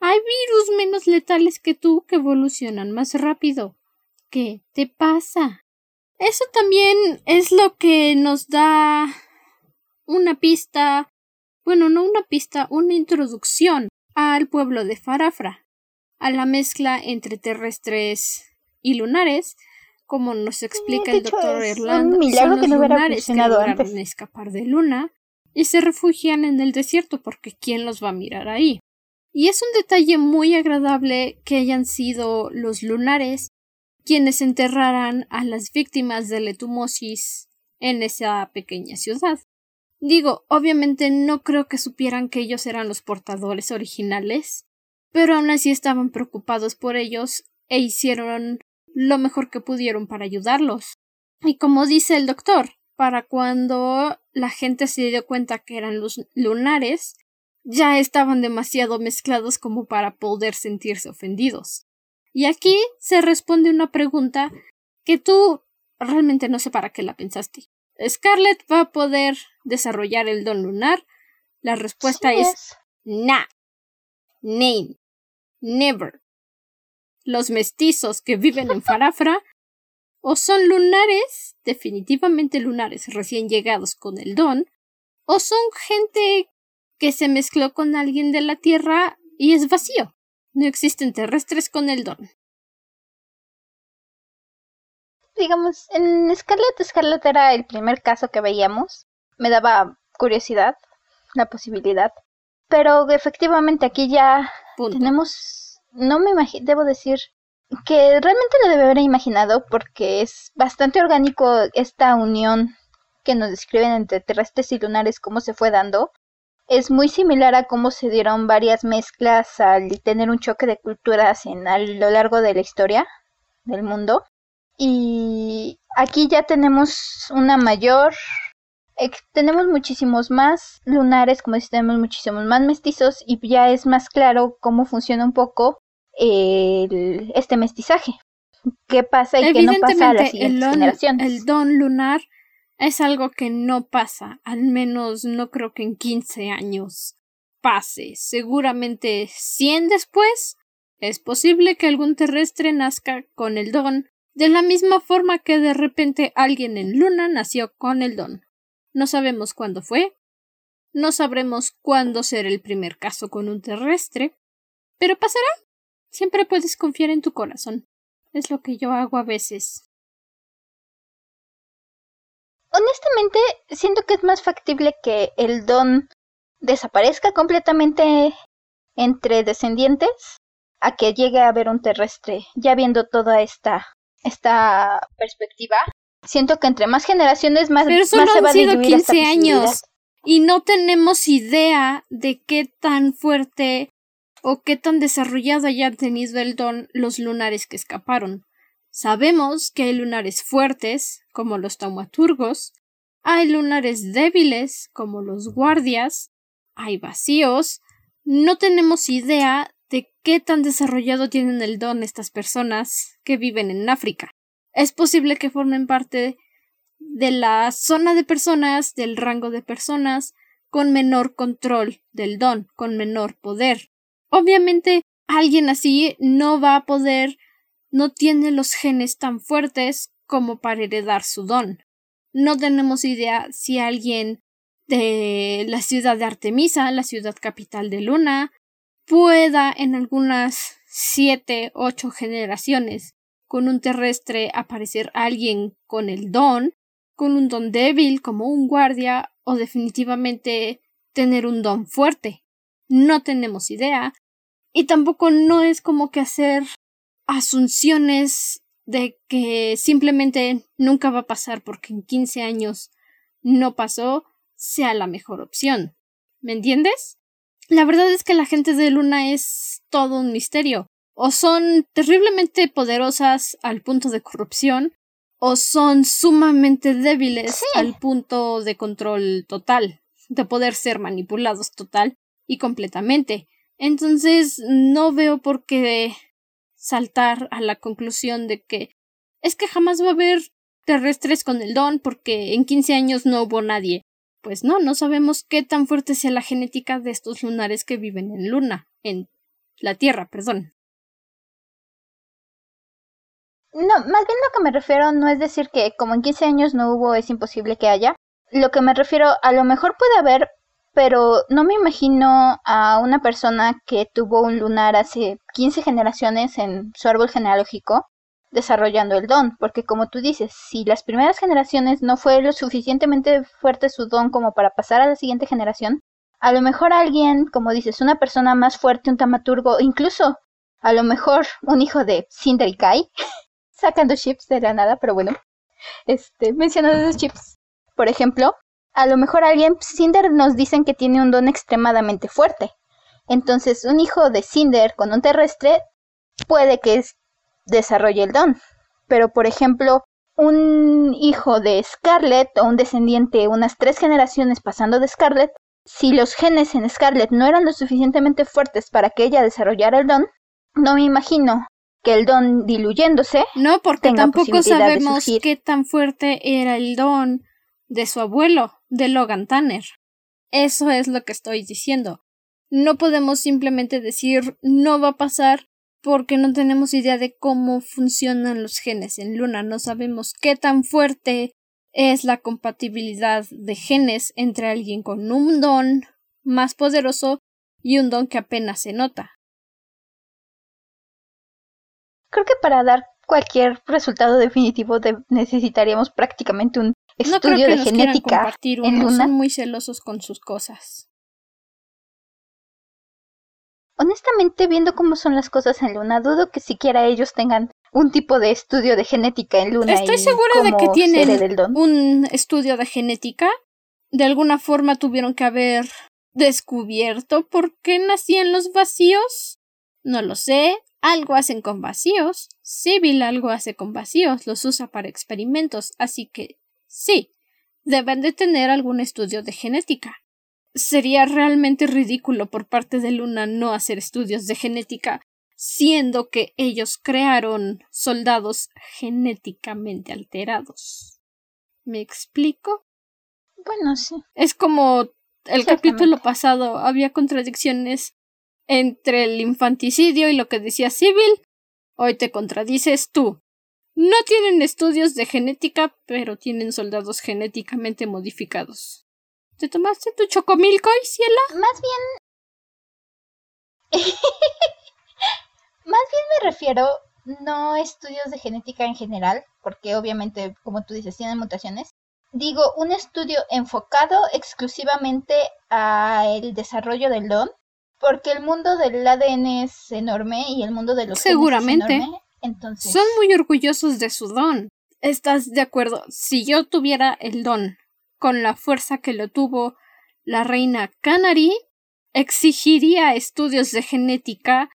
Hay virus menos letales que tú que evolucionan más rápido. ¿Qué te pasa? Eso también es lo que nos da una pista, bueno, no una pista, una introducción al pueblo de Farafra a la mezcla entre terrestres y lunares, como nos explica el doctor Erland, son los lunares que lograron escapar de Luna y se refugian en el desierto porque ¿quién los va a mirar ahí? Y es un detalle muy agradable que hayan sido los lunares quienes enterraran a las víctimas de la etumosis en esa pequeña ciudad. Digo, obviamente no creo que supieran que ellos eran los portadores originales, pero aún así estaban preocupados por ellos e hicieron lo mejor que pudieron para ayudarlos. Y como dice el doctor, para cuando la gente se dio cuenta que eran los lunares, ya estaban demasiado mezclados como para poder sentirse ofendidos. Y aquí se responde una pregunta que tú realmente no sé para qué la pensaste. ¿Scarlett va a poder desarrollar el don lunar? La respuesta es, es nah. Name. Never. Los mestizos que viven en Farafra o son lunares, definitivamente lunares recién llegados con el don, o son gente que se mezcló con alguien de la Tierra y es vacío. No existen terrestres con el don. Digamos, en Scarlet, Scarlet era el primer caso que veíamos. Me daba curiosidad la posibilidad. Pero efectivamente aquí ya tenemos, no me imagino, debo decir que realmente lo debe haber imaginado porque es bastante orgánico esta unión que nos describen entre terrestres y lunares, cómo se fue dando. Es muy similar a cómo se dieron varias mezclas al tener un choque de culturas en, a lo largo de la historia del mundo. Y aquí ya tenemos una mayor tenemos muchísimos más lunares, como si tenemos muchísimos más mestizos y ya es más claro cómo funciona un poco este mestizaje. ¿Qué pasa y qué no pasa a las siguientes el generaciones? El don lunar es algo que no pasa, al menos no creo que en 15 años pase. Seguramente 100 después es posible que algún terrestre nazca con el don, de la misma forma que de repente alguien en Luna nació con el don. No sabemos cuándo fue, no sabremos cuándo será el primer caso con un terrestre, pero pasará. Siempre puedes confiar en tu corazón. Es lo que yo hago a veces. Honestamente, siento que es más factible que el don desaparezca completamente entre descendientes a que llegue a haber un terrestre, ya viendo toda esta, esta perspectiva. Siento que entre más generaciones más, Pero solo han sido 15 años y no tenemos idea de qué tan fuerte o qué tan desarrollado hayan tenido el don los lunares que escaparon. Sabemos que hay lunares fuertes, como los taumaturgos, hay lunares débiles, como los guardias, hay vacíos, no tenemos idea de qué tan desarrollado tienen el don estas personas que viven en África. Es posible que formen parte de la zona de personas, del rango de personas, con menor control del don, con menor poder. Obviamente, alguien así no va a poder, no tiene los genes tan fuertes como para heredar su don. No tenemos idea si alguien de la ciudad de Artemisa, la ciudad capital de Luna, pueda en algunas siete, ocho generaciones con un terrestre aparecer alguien con el don, con un don débil como un guardia o definitivamente tener un don fuerte. No tenemos idea y tampoco no es como que hacer asunciones de que simplemente nunca va a pasar porque en 15 años no pasó sea la mejor opción. ¿Me entiendes? La verdad es que la gente de Luna es todo un misterio. O son terriblemente poderosas al punto de corrupción, o son sumamente débiles al punto de control total, de poder ser manipulados total y completamente. Entonces no veo por qué saltar a la conclusión de que es que jamás va a haber terrestres con el don porque en 15 años no hubo nadie. Pues no, no sabemos qué tan fuerte sea la genética de estos lunares que viven en Luna, en la Tierra, perdón. No, más bien lo que me refiero no es decir que como en 15 años no hubo, es imposible que haya. Lo que me refiero, a lo mejor puede haber, pero no me imagino a una persona que tuvo un lunar hace 15 generaciones en su árbol genealógico desarrollando el don, porque como tú dices, si las primeras generaciones no fue lo suficientemente fuerte su don como para pasar a la siguiente generación, a lo mejor alguien, como dices, una persona más fuerte, un tamaturgo, incluso a lo mejor un hijo de Cinder y Kai, [laughs] sacando chips de la nada, pero bueno, este, mencionando esos chips, por ejemplo, a lo mejor alguien, Cinder nos dicen que tiene un don extremadamente fuerte. Entonces, un hijo de Cinder con un terrestre puede que desarrolle el don. Pero, por ejemplo, un hijo de Scarlett o un descendiente unas tres generaciones pasando de Scarlett, si los genes en Scarlett no eran lo suficientemente fuertes para que ella desarrollara el don, no me imagino que el don diluyéndose. No, porque tampoco sabemos qué tan fuerte era el don de su abuelo, de Logan Tanner. Eso es lo que estoy diciendo. No podemos simplemente decir no va a pasar porque no tenemos idea de cómo funcionan los genes en Luna, no sabemos qué tan fuerte es la compatibilidad de genes entre alguien con un don más poderoso y un don que apenas se nota. Creo que para dar cualquier resultado definitivo necesitaríamos prácticamente un estudio de genética en Luna. Son muy celosos con sus cosas. Honestamente, viendo cómo son las cosas en Luna, dudo que siquiera ellos tengan un tipo de estudio de genética en Luna. Estoy segura de que tienen un estudio de genética. De alguna forma tuvieron que haber descubierto por qué nacían los vacíos. No lo sé. Algo hacen con vacíos. Civil algo hace con vacíos. Los usa para experimentos. Así que sí. deben de tener algún estudio de genética. Sería realmente ridículo por parte de Luna no hacer estudios de genética, siendo que ellos crearon soldados genéticamente alterados. ¿Me explico? Bueno, sí. Es como el capítulo pasado había contradicciones entre el infanticidio y lo que decía Civil. Hoy te contradices tú. No tienen estudios de genética, pero tienen soldados genéticamente modificados. ¿Te tomaste tu chocomilco, Ciela? Más bien. [laughs] Más bien me refiero no estudios de genética en general, porque obviamente, como tú dices, tienen mutaciones. Digo, un estudio enfocado exclusivamente al desarrollo del don, porque el mundo del ADN es enorme y el mundo de los Seguramente. Genes es enorme, entonces Son muy orgullosos de su don. ¿Estás de acuerdo? Si yo tuviera el don con la fuerza que lo tuvo la reina Canary, exigiría estudios de genética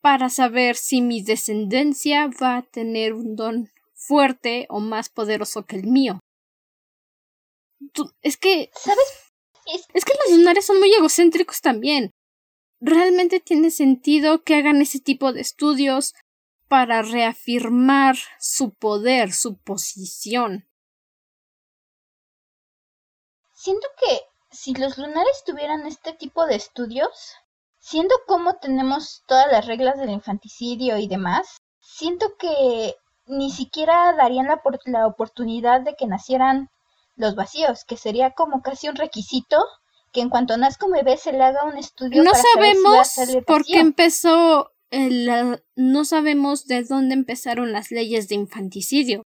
para saber si mi descendencia va a tener un don fuerte o más poderoso que el mío. es que. ¿Sabes? Es... es que los lunares son muy egocéntricos también. ¿Realmente tiene sentido que hagan ese tipo de estudios para reafirmar su poder, su posición? Siento que si los lunares tuvieran este tipo de estudios, siendo como tenemos todas las reglas del infanticidio y demás, siento que ni siquiera darían la, la oportunidad de que nacieran los vacíos, que sería como casi un requisito que en cuanto nazca un bebé se le haga un estudio. No para sabemos saber si por qué empezó, el, no sabemos de dónde empezaron las leyes de infanticidio.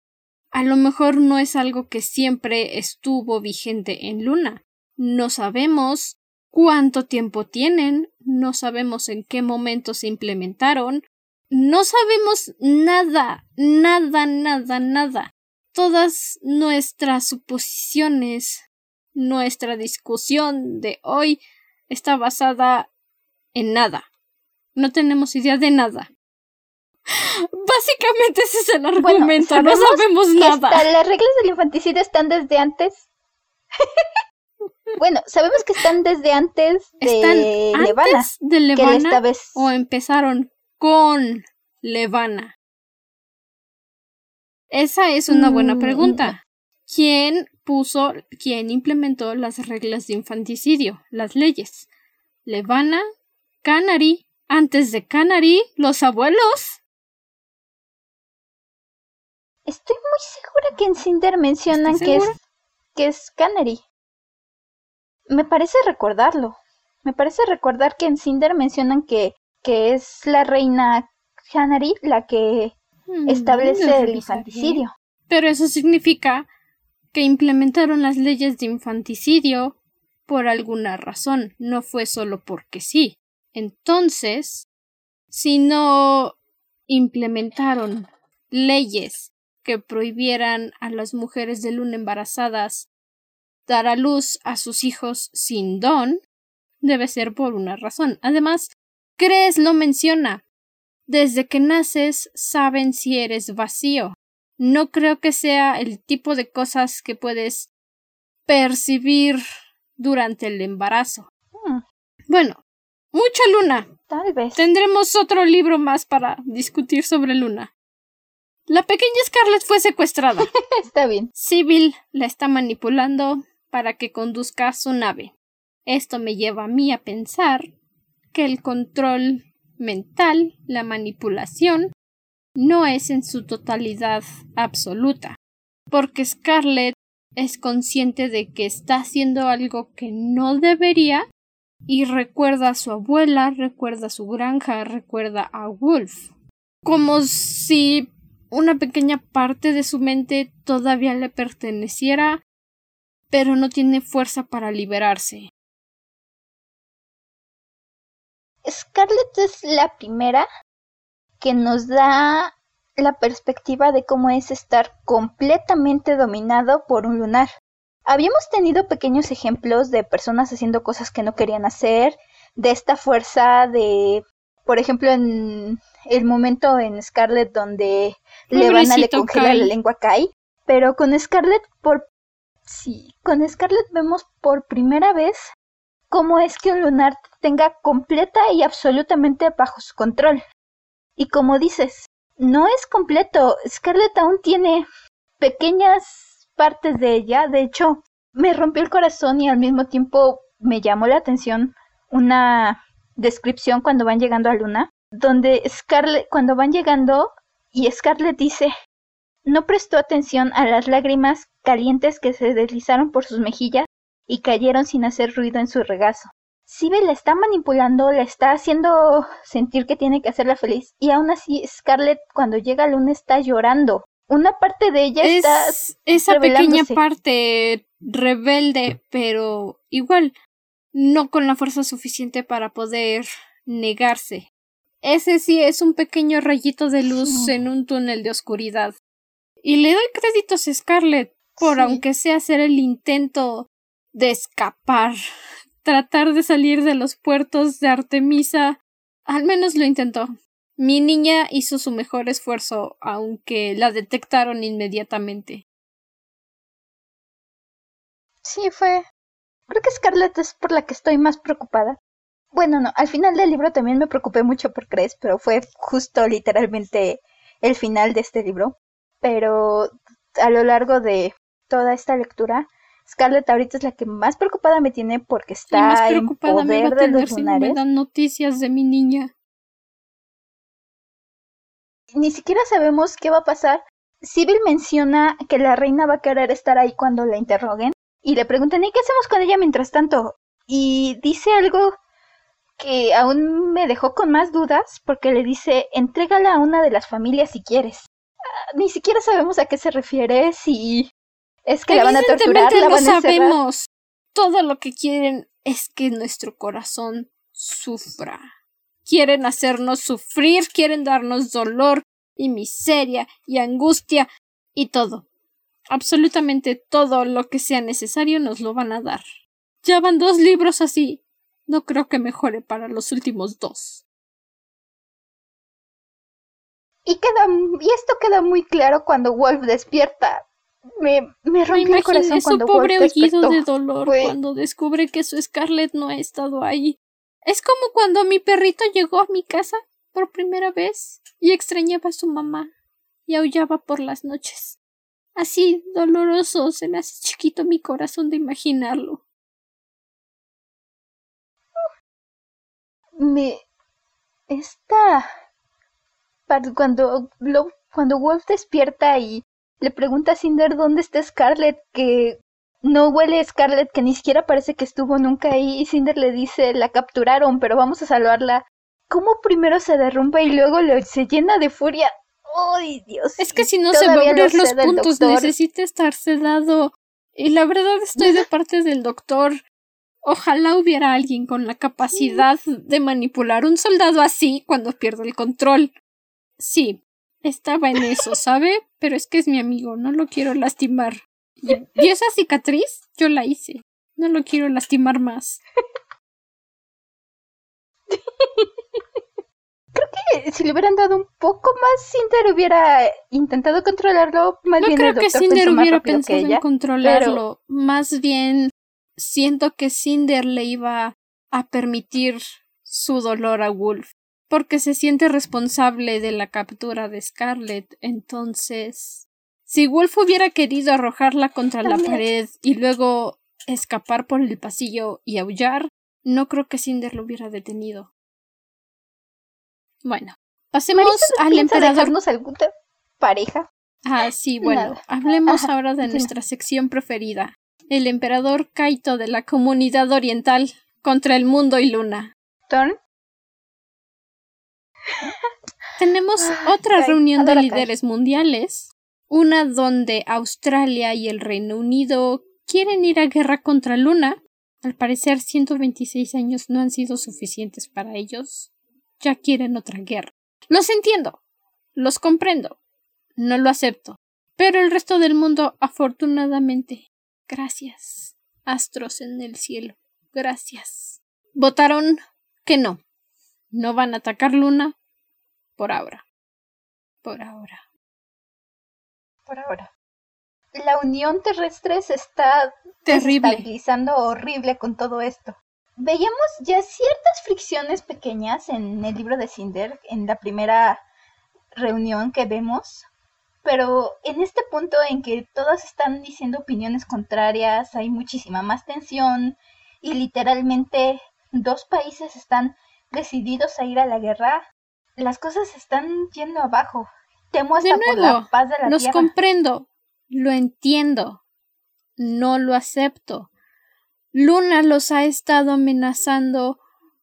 A lo mejor no es algo que siempre estuvo vigente en Luna. No sabemos cuánto tiempo tienen, no sabemos en qué momento se implementaron, no sabemos nada, nada, nada, nada. Todas nuestras suposiciones, nuestra discusión de hoy está basada en nada. No tenemos idea de nada. Básicamente ese es el argumento, no sabemos nada. las reglas del infanticidio están desde antes. [laughs] bueno, sabemos que están desde antes de Levana. de Levana o empezaron con Levana. Esa es una buena mm, pregunta. ¿Quién puso, quién implementó las reglas de infanticidio, las leyes? Levana, Canary, antes de Canary, los abuelos. Estoy muy segura que en Cinder mencionan que es, que es Canary. Me parece recordarlo. Me parece recordar que en Cinder mencionan que, que es la reina Canary la que hmm, establece el infanticidio. Pero eso significa que implementaron las leyes de infanticidio por alguna razón, no fue solo porque sí. Entonces, si no implementaron leyes que prohibieran a las mujeres de luna embarazadas dar a luz a sus hijos sin don, debe ser por una razón. Además, Crees lo menciona. Desde que naces saben si eres vacío. No creo que sea el tipo de cosas que puedes percibir durante el embarazo. Hmm. Bueno, mucha luna. Tal vez. Tendremos otro libro más para discutir sobre luna. La pequeña Scarlett fue secuestrada. [laughs] está bien. Sybil la está manipulando para que conduzca su nave. Esto me lleva a mí a pensar que el control mental, la manipulación, no es en su totalidad absoluta, porque Scarlett es consciente de que está haciendo algo que no debería y recuerda a su abuela, recuerda a su granja, recuerda a Wolf. Como si una pequeña parte de su mente todavía le perteneciera, pero no tiene fuerza para liberarse. Scarlett es la primera que nos da la perspectiva de cómo es estar completamente dominado por un lunar. Habíamos tenido pequeños ejemplos de personas haciendo cosas que no querían hacer, de esta fuerza de, por ejemplo, en el momento en Scarlett donde Levana le congela la lengua a Kai, pero con Scarlett por Sí, con Scarlett vemos por primera vez cómo es que un lunar tenga completa y absolutamente bajo su control. Y como dices, no es completo. Scarlett aún tiene pequeñas partes de ella. De hecho, me rompió el corazón y al mismo tiempo me llamó la atención una descripción cuando van llegando a Luna, donde Scarlett, cuando van llegando y Scarlett dice, no prestó atención a las lágrimas calientes que se deslizaron por sus mejillas y cayeron sin hacer ruido en su regazo. Sibyl la está manipulando, la está haciendo sentir que tiene que hacerla feliz y aún así Scarlett cuando llega a Luna está llorando. Una parte de ella es está esa pequeña parte rebelde, pero igual no con la fuerza suficiente para poder negarse. Ese sí es un pequeño rayito de luz en un túnel de oscuridad. Y le doy créditos a Scarlett por aunque sea hacer el intento de escapar, tratar de salir de los puertos de Artemisa. Al menos lo intentó. Mi niña hizo su mejor esfuerzo, aunque la detectaron inmediatamente. Sí, fue. Creo que Scarlett es por la que estoy más preocupada. Bueno, no, al final del libro también me preocupé mucho por Cres, pero fue justo literalmente el final de este libro. Pero a lo largo de toda esta lectura, Scarlett ahorita es la que más preocupada me tiene porque está en poder de los lunares. me dan noticias de mi niña. Ni siquiera sabemos qué va a pasar. Sibyl menciona que la reina va a querer estar ahí cuando la interroguen y le preguntan ¿y qué hacemos con ella mientras tanto? Y dice algo que aún me dejó con más dudas porque le dice entrégala a una de las familias si quieres. Ah, ni siquiera sabemos a qué se refiere, si es que la van a torturar, la van a sabemos. Todo lo que quieren es que nuestro corazón sufra. Quieren hacernos sufrir, quieren darnos dolor y miseria y angustia y todo. Absolutamente todo lo que sea necesario nos lo van a dar. Ya van dos libros así. No creo que mejore para los últimos dos. Y queda y esto queda muy claro cuando Wolf despierta. Me, me rompió el corazón cuando su pobre Wolf de dolor cuando descubre que su Scarlett no ha estado ahí. Es como cuando mi perrito llegó a mi casa por primera vez y extrañaba a su mamá y aullaba por las noches. Así doloroso se me hace chiquito mi corazón de imaginarlo. Me. Está. Cuando, cuando Wolf despierta y le pregunta a Cinder dónde está Scarlett, que no huele Scarlett, que ni siquiera parece que estuvo nunca ahí, y Cinder le dice, la capturaron, pero vamos a salvarla. ¿Cómo primero se derrumba y luego se llena de furia? ¡Ay, Dios! Es que si no se va a abrir los puntos, necesita estar sedado. Y la verdad estoy de parte del doctor. Ojalá hubiera alguien con la capacidad de manipular un soldado así cuando pierde el control. Sí, estaba en eso, ¿sabe? Pero es que es mi amigo, no lo quiero lastimar. Y, esa cicatriz yo la hice. No lo quiero lastimar más. Creo que si le hubieran dado un poco más, Cinder hubiera intentado controlarlo. Más no bien creo el que Cinder hubiera pensado en controlarlo. Más bien siento que Cinder le iba a permitir su dolor a Wolf porque se siente responsable de la captura de Scarlett. Entonces, si Wolf hubiera querido arrojarla contra la pared y luego escapar por el pasillo y aullar, no creo que Cinder lo hubiera detenido. Bueno, pasemos al emperador. alguna pareja? Ah, sí, bueno, hablemos ahora de nuestra sección preferida. El emperador Kaito de la comunidad oriental contra el mundo y Luna. ¿Ton? Tenemos [laughs] otra reunión de líderes mundiales, una donde Australia y el Reino Unido quieren ir a guerra contra Luna. Al parecer 126 años no han sido suficientes para ellos. Ya quieren otra guerra. Los entiendo. Los comprendo. No lo acepto. Pero el resto del mundo, afortunadamente, gracias. Astros en el cielo. Gracias. Votaron que no. No van a atacar Luna por ahora. Por ahora. Por ahora. la unión terrestre se está Terrible. estabilizando horrible con todo esto. Veíamos ya ciertas fricciones pequeñas en el libro de Cinder, en la primera reunión que vemos, pero en este punto en que todas están diciendo opiniones contrarias, hay muchísima más tensión y literalmente dos países están decididos a ir a la guerra, las cosas están yendo abajo. Temo hasta De por nuevo, la paz de la los tierra. comprendo, lo entiendo, no lo acepto. Luna los ha estado amenazando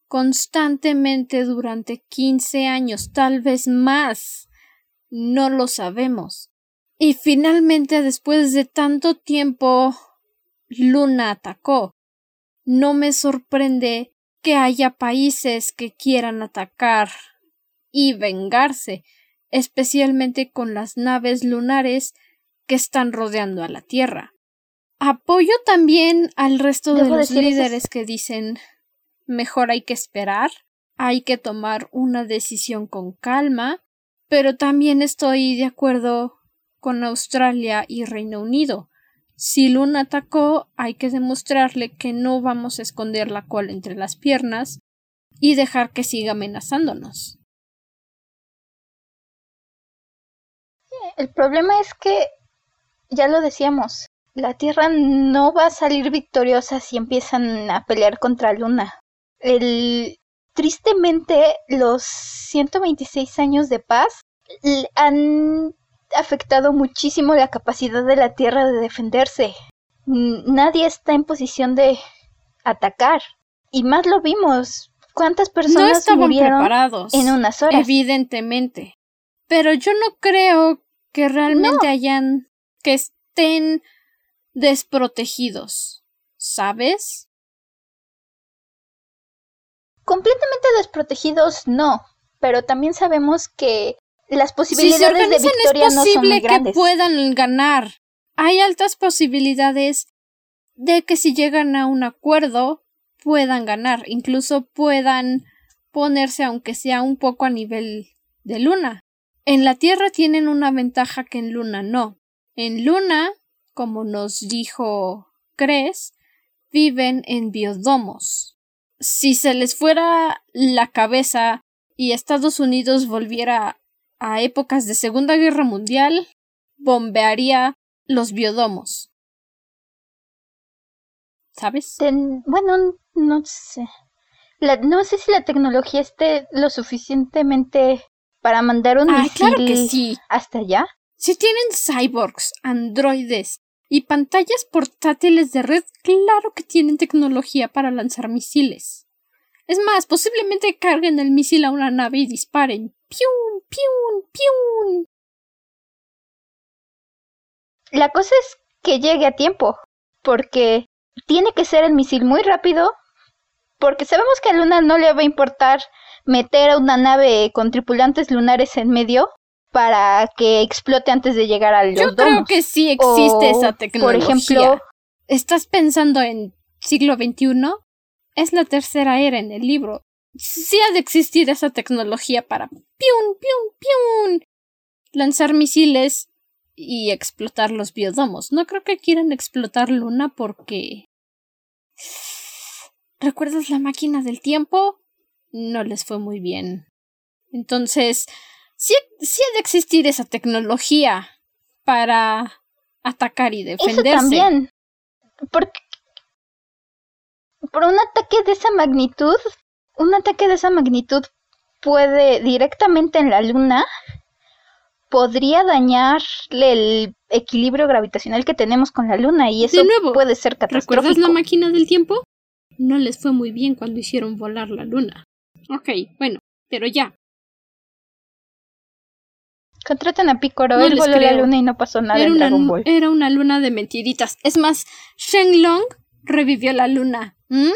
constantemente durante 15 años, tal vez más. No lo sabemos. Y finalmente, después de tanto tiempo, Luna atacó. No me sorprende que haya países que quieran atacar y vengarse, especialmente con las naves lunares que están rodeando a la Tierra. Apoyo también al resto de los líderes que dicen mejor hay que esperar, hay que tomar una decisión con calma, pero también estoy de acuerdo con Australia y Reino Unido. Si Luna atacó, hay que demostrarle que no vamos a esconder la cola entre las piernas y dejar que siga amenazándonos. El problema es que, ya lo decíamos, la Tierra no va a salir victoriosa si empiezan a pelear contra Luna. El, tristemente, los 126 años de paz han afectado muchísimo la capacidad de la Tierra de defenderse. Nadie está en posición de atacar. Y más lo vimos. ¿Cuántas No personas estaban murieron preparados. en unas horas? Evidentemente. Pero yo no creo que realmente hayan que estén desprotegidos. ¿Sabes? Completamente desprotegidos, no. Pero también sabemos que las Si se posibilidades de organizan victoria es no son muy posible que grandes. puedan ganar. Hay altas posibilidades de que si llegan a un acuerdo puedan ganar, incluso puedan ponerse aunque sea un poco a nivel de Luna. En la Tierra tienen una ventaja que en Luna no. En Luna, como nos dijo Cres, viven en biodomos. Si se les fuera la cabeza y Estados Unidos volviera a épocas de Segunda Guerra Mundial, bombearía los biodomos. ¿Sabes? Bueno, no sé. No sé si la tecnología esté lo suficientemente para mandar un Ah, misil claro que sí. hasta allá. Si tienen cyborgs, androides y pantallas portátiles de red, claro que tienen tecnología para lanzar misiles. Es más, posiblemente carguen el misil a una nave y disparen. ¡Pium! ¡Pium! ¡Pium! La cosa es que llegue a tiempo, porque tiene que ser el misil muy rápido, porque sabemos que a Luna no le va a importar meter a una nave con tripulantes lunares en medio para que explote antes de llegar a los Yo creo domos. que sí existe O, esa tecnología. Por ejemplo, ¿Estás pensando en siglo XXI? Es la tercera era en el libro. Sí ha de existir esa tecnología para piun, piun, piun, lanzar misiles y explotar los biodomos. No creo que quieran explotar Luna porque... ¿Recuerdas la máquina del tiempo? No les fue muy bien. Entonces, sí, sí ha de existir esa tecnología para atacar y eso defenderse. también. Porque por un ataque de esa magnitud, un ataque de esa magnitud puede directamente en la luna podría dañarle el equilibrio gravitacional que tenemos con la luna y eso nuevo, puede ser ¿Recuerdas catastrófico. la máquina del tiempo? No les fue muy bien cuando hicieron volar la luna. Ok, bueno, pero ya. Contraten a Picoro, No él les voló la creo. luna y no pasó nada Era en una, Dragon Ball. era una luna de mentiritas. Es más, Shenlong revivió la luna. ¿Mm?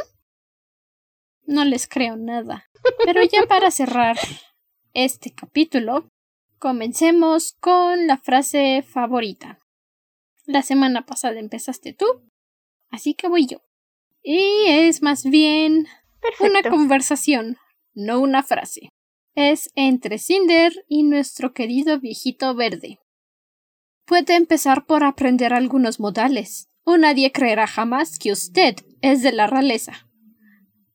No les creo nada. Pero ya para cerrar este capítulo, comencemos con la frase favorita. La semana pasada empezaste tú, así que voy yo. Y es más bien una conversación, no una frase. Es entre Cinder y nuestro querido viejito verde. Puede empezar por aprender algunos modales, o nadie creerá jamás que usted es de la realeza.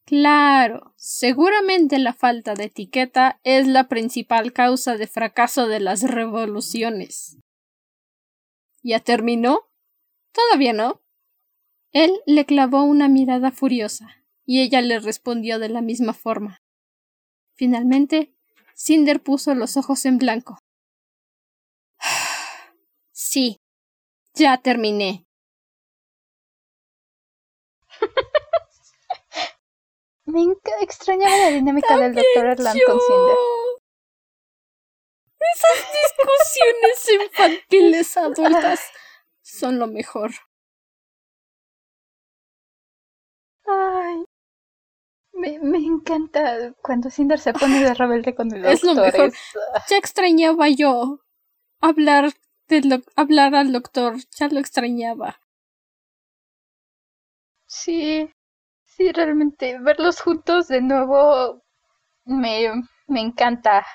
Claro, seguramente la falta de etiqueta es la principal causa de fracaso de las revoluciones. ¿Ya terminó? Todavía no. Él le clavó una mirada furiosa, y ella le respondió de la misma forma. Finalmente, Cinder puso los ojos en blanco. [sighs] Sí, ya terminé. [laughs] Me extrañaba la dinámica del Dr. Erland con Cinder. Esas discusiones [laughs] infantiles adultas son lo mejor. Ay. Me, me encanta cuando Cinder se pone de rebelde con el doctor. [laughs] Es lo mejor. Ya extrañaba yo hablar, de hablar al doctor. Ya lo extrañaba. Sí. Sí, realmente. Verlos juntos de nuevo me, me encanta.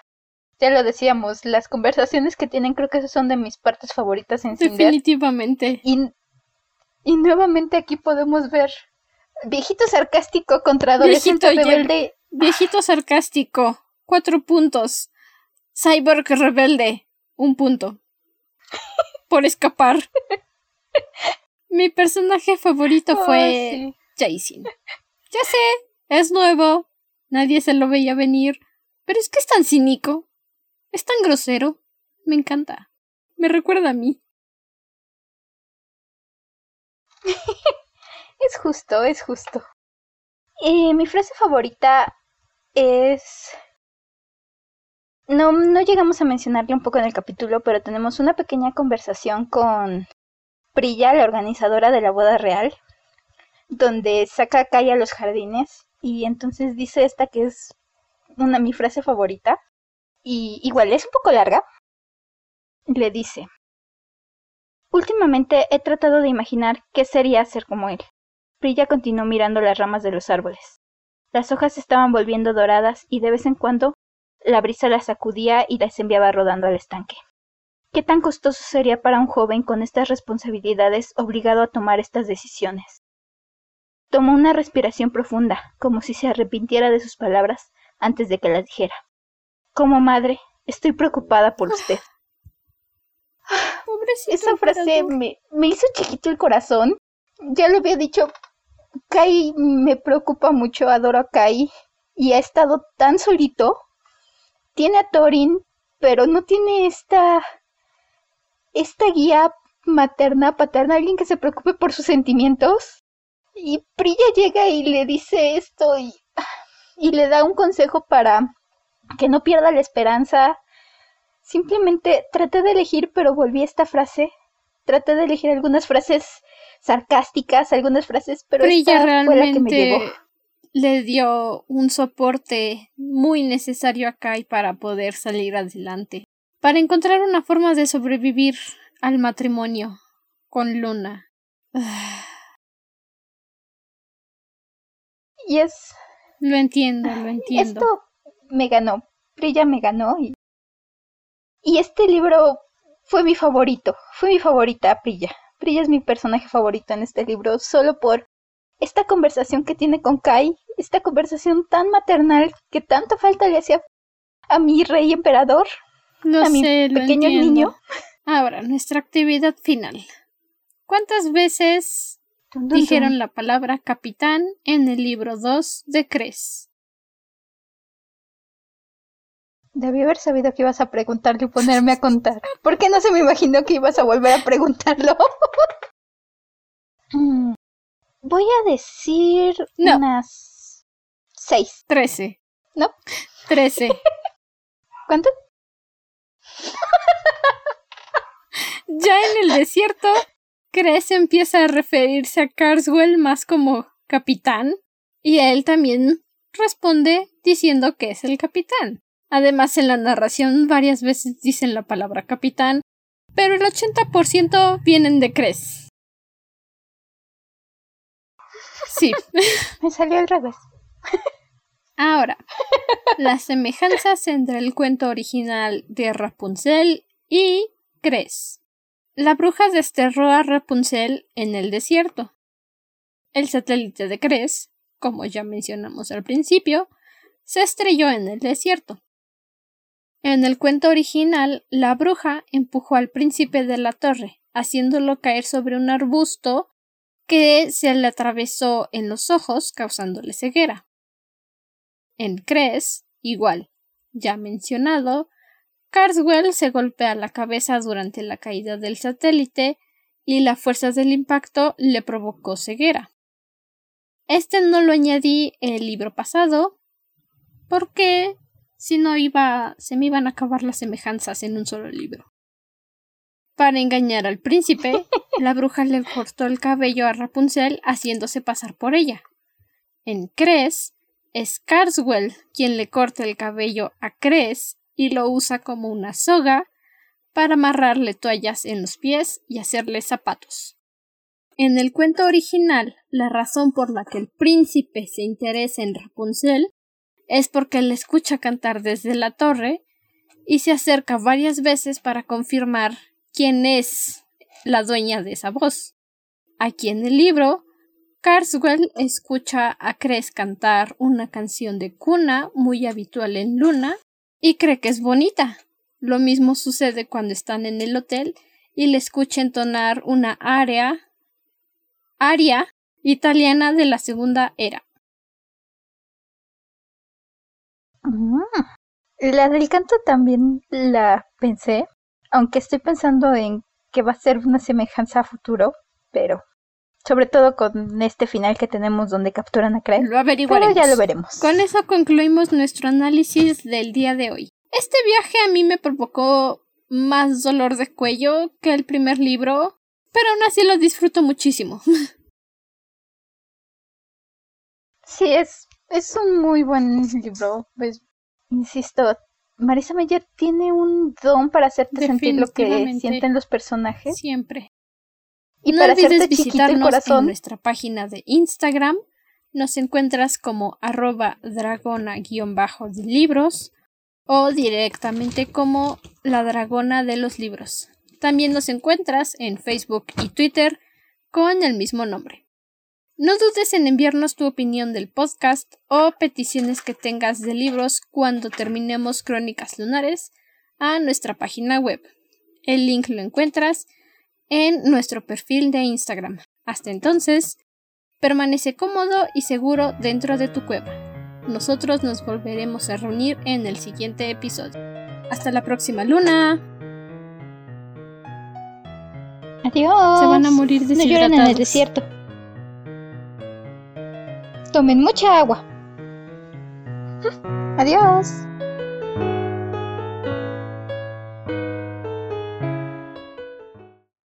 Ya lo decíamos, las conversaciones que tienen creo que esas son de mis partes favoritas en Cinder. Definitivamente. Y, y nuevamente aquí podemos ver Viejito sarcástico contra adolescente rebelde. Viejito sarcástico. Cuatro puntos. Cyborg rebelde. Un punto. Por escapar. [laughs] Mi personaje favorito fue Jason. Ya sé, es nuevo. Nadie se lo veía venir. Pero es que es tan cínico. Es tan grosero. Me encanta. Me recuerda a mí. [laughs] Es justo, es justo. Mi frase favorita es... No, no llegamos a mencionarle un poco en el capítulo, pero tenemos una pequeña conversación con Prilla, la organizadora de la boda real, donde saca Kai a los jardines y entonces dice esta que es una mi frase favorita y igual es un poco larga. Le dice, Últimamente he tratado de imaginar qué sería ser como él. Prilla continuó mirando las ramas de los árboles. Las hojas estaban volviendo doradas y de vez en cuando la brisa las sacudía y las enviaba rodando al estanque. ¿Qué tan costoso sería para un joven con estas responsabilidades obligado a tomar estas decisiones? Tomó una respiración profunda, como si se arrepintiera de sus palabras antes de que las dijera. Como madre, estoy preocupada por usted. Pobrecito Esa frase me, me hizo chiquito el corazón. Ya lo había dicho Kai me preocupa mucho, adoro a Kai y ha estado tan solito. Tiene a Thorin, pero no tiene esta esta guía materna, paterna, alguien que se preocupe por sus sentimientos. Y Prilla llega y le dice esto y, y le da un consejo para que no pierda la esperanza. Simplemente traté de elegir, pero volví a esta frase. Traté de elegir algunas frases sarcásticas, algunas frases, pero, esta realmente fue la que me llegó. le dio un soporte muy necesario a Kai para poder salir adelante, para encontrar una forma de sobrevivir al matrimonio con Luna. Y es... Lo entiendo, lo entiendo. Esto me ganó, Brilla me ganó y... Y este libro fue mi favorito, fue mi favorita, Brilla. Brilla es mi personaje favorito en este libro, solo por esta conversación que tiene con Kai, esta conversación tan maternal que tanta falta le hacía a mi rey emperador, a mi pequeño niño. Ahora, nuestra actividad final. ¿Cuántas veces dijeron la palabra capitán en el libro 2 de Cres? Debí haber sabido que ibas a preguntarle y ponerme a contar. ¿Por qué no se me imaginó que ibas a volver a preguntarlo? Mm, [laughs] voy a decir unas seis. Trece. ¿No? Trece. [laughs] ¿Cuánto? [laughs] ya en el desierto, Cres empieza a referirse a Carswell más como capitán y él también responde diciendo que es el capitán. Además, en la narración varias veces dicen la palabra capitán, pero el 80% vienen de Cres. Sí. [laughs] Me salió al revés. Ahora, las semejanzas entre el cuento original de Rapunzel y Cres. la bruja desterró a Rapunzel en el desierto. El satélite de Cres, como ya mencionamos al principio, se estrelló en el desierto. En el cuento original, la bruja empujó al príncipe de la torre, haciéndolo caer sobre un arbusto que se le atravesó en los ojos, causándole ceguera. En Cres, igual, ya mencionado, Carswell se golpea la cabeza durante la caída del satélite y la fuerza del impacto le provocó ceguera. Este no lo añadí el libro pasado porque si no iba se me iban a acabar las semejanzas en un solo libro. Para engañar al príncipe, [laughs] la bruja le cortó el cabello a Rapunzel haciéndose pasar por ella. En Cres, es Carswell quien le corta el cabello a Cres y lo usa como una soga para amarrarle toallas en los pies y hacerle zapatos. En el cuento original, la razón por la que el príncipe se interesa en Rapunzel es porque le escucha cantar desde la torre y se acerca varias veces para confirmar quién es la dueña de esa voz. Aquí en el libro, Carswell escucha a Cres cantar una canción de cuna muy habitual en Luna y cree que es bonita. Lo mismo sucede cuando están en el hotel y le escucha entonar una aria italiana de la segunda era. La del canto también la pensé, aunque estoy pensando en que va a ser una semejanza a futuro, pero sobre todo con este final que tenemos donde capturan a Craig. Lo averiguaremos. Pero ya lo veremos. Con eso concluimos nuestro análisis del día de hoy. Este viaje a mí me provocó más dolor de cuello que el primer libro, pero aún así lo disfruto muchísimo. [laughs] Sí, es, es un muy buen libro. Pues, insisto, Marisa Meyer tiene un don para hacerte sentir lo que sienten los personajes. Siempre. Y no olvides visitarnos en nuestra página de Instagram. Nos encuentras como arroba dragona-de libros o directamente como la dragona de los libros. También nos encuentras en Facebook y Twitter con el mismo nombre. No dudes en enviarnos tu opinión del podcast o peticiones que tengas de libros cuando terminemos Crónicas Lunares a nuestra página web. El link lo encuentras en nuestro perfil de Instagram. Hasta entonces, permanece cómodo y seguro dentro de tu cueva. Nosotros nos volveremos a reunir en el siguiente episodio. Hasta la próxima luna. Adiós. Se van a morir deshidratados. No en el desierto. Tomen mucha agua. Adiós.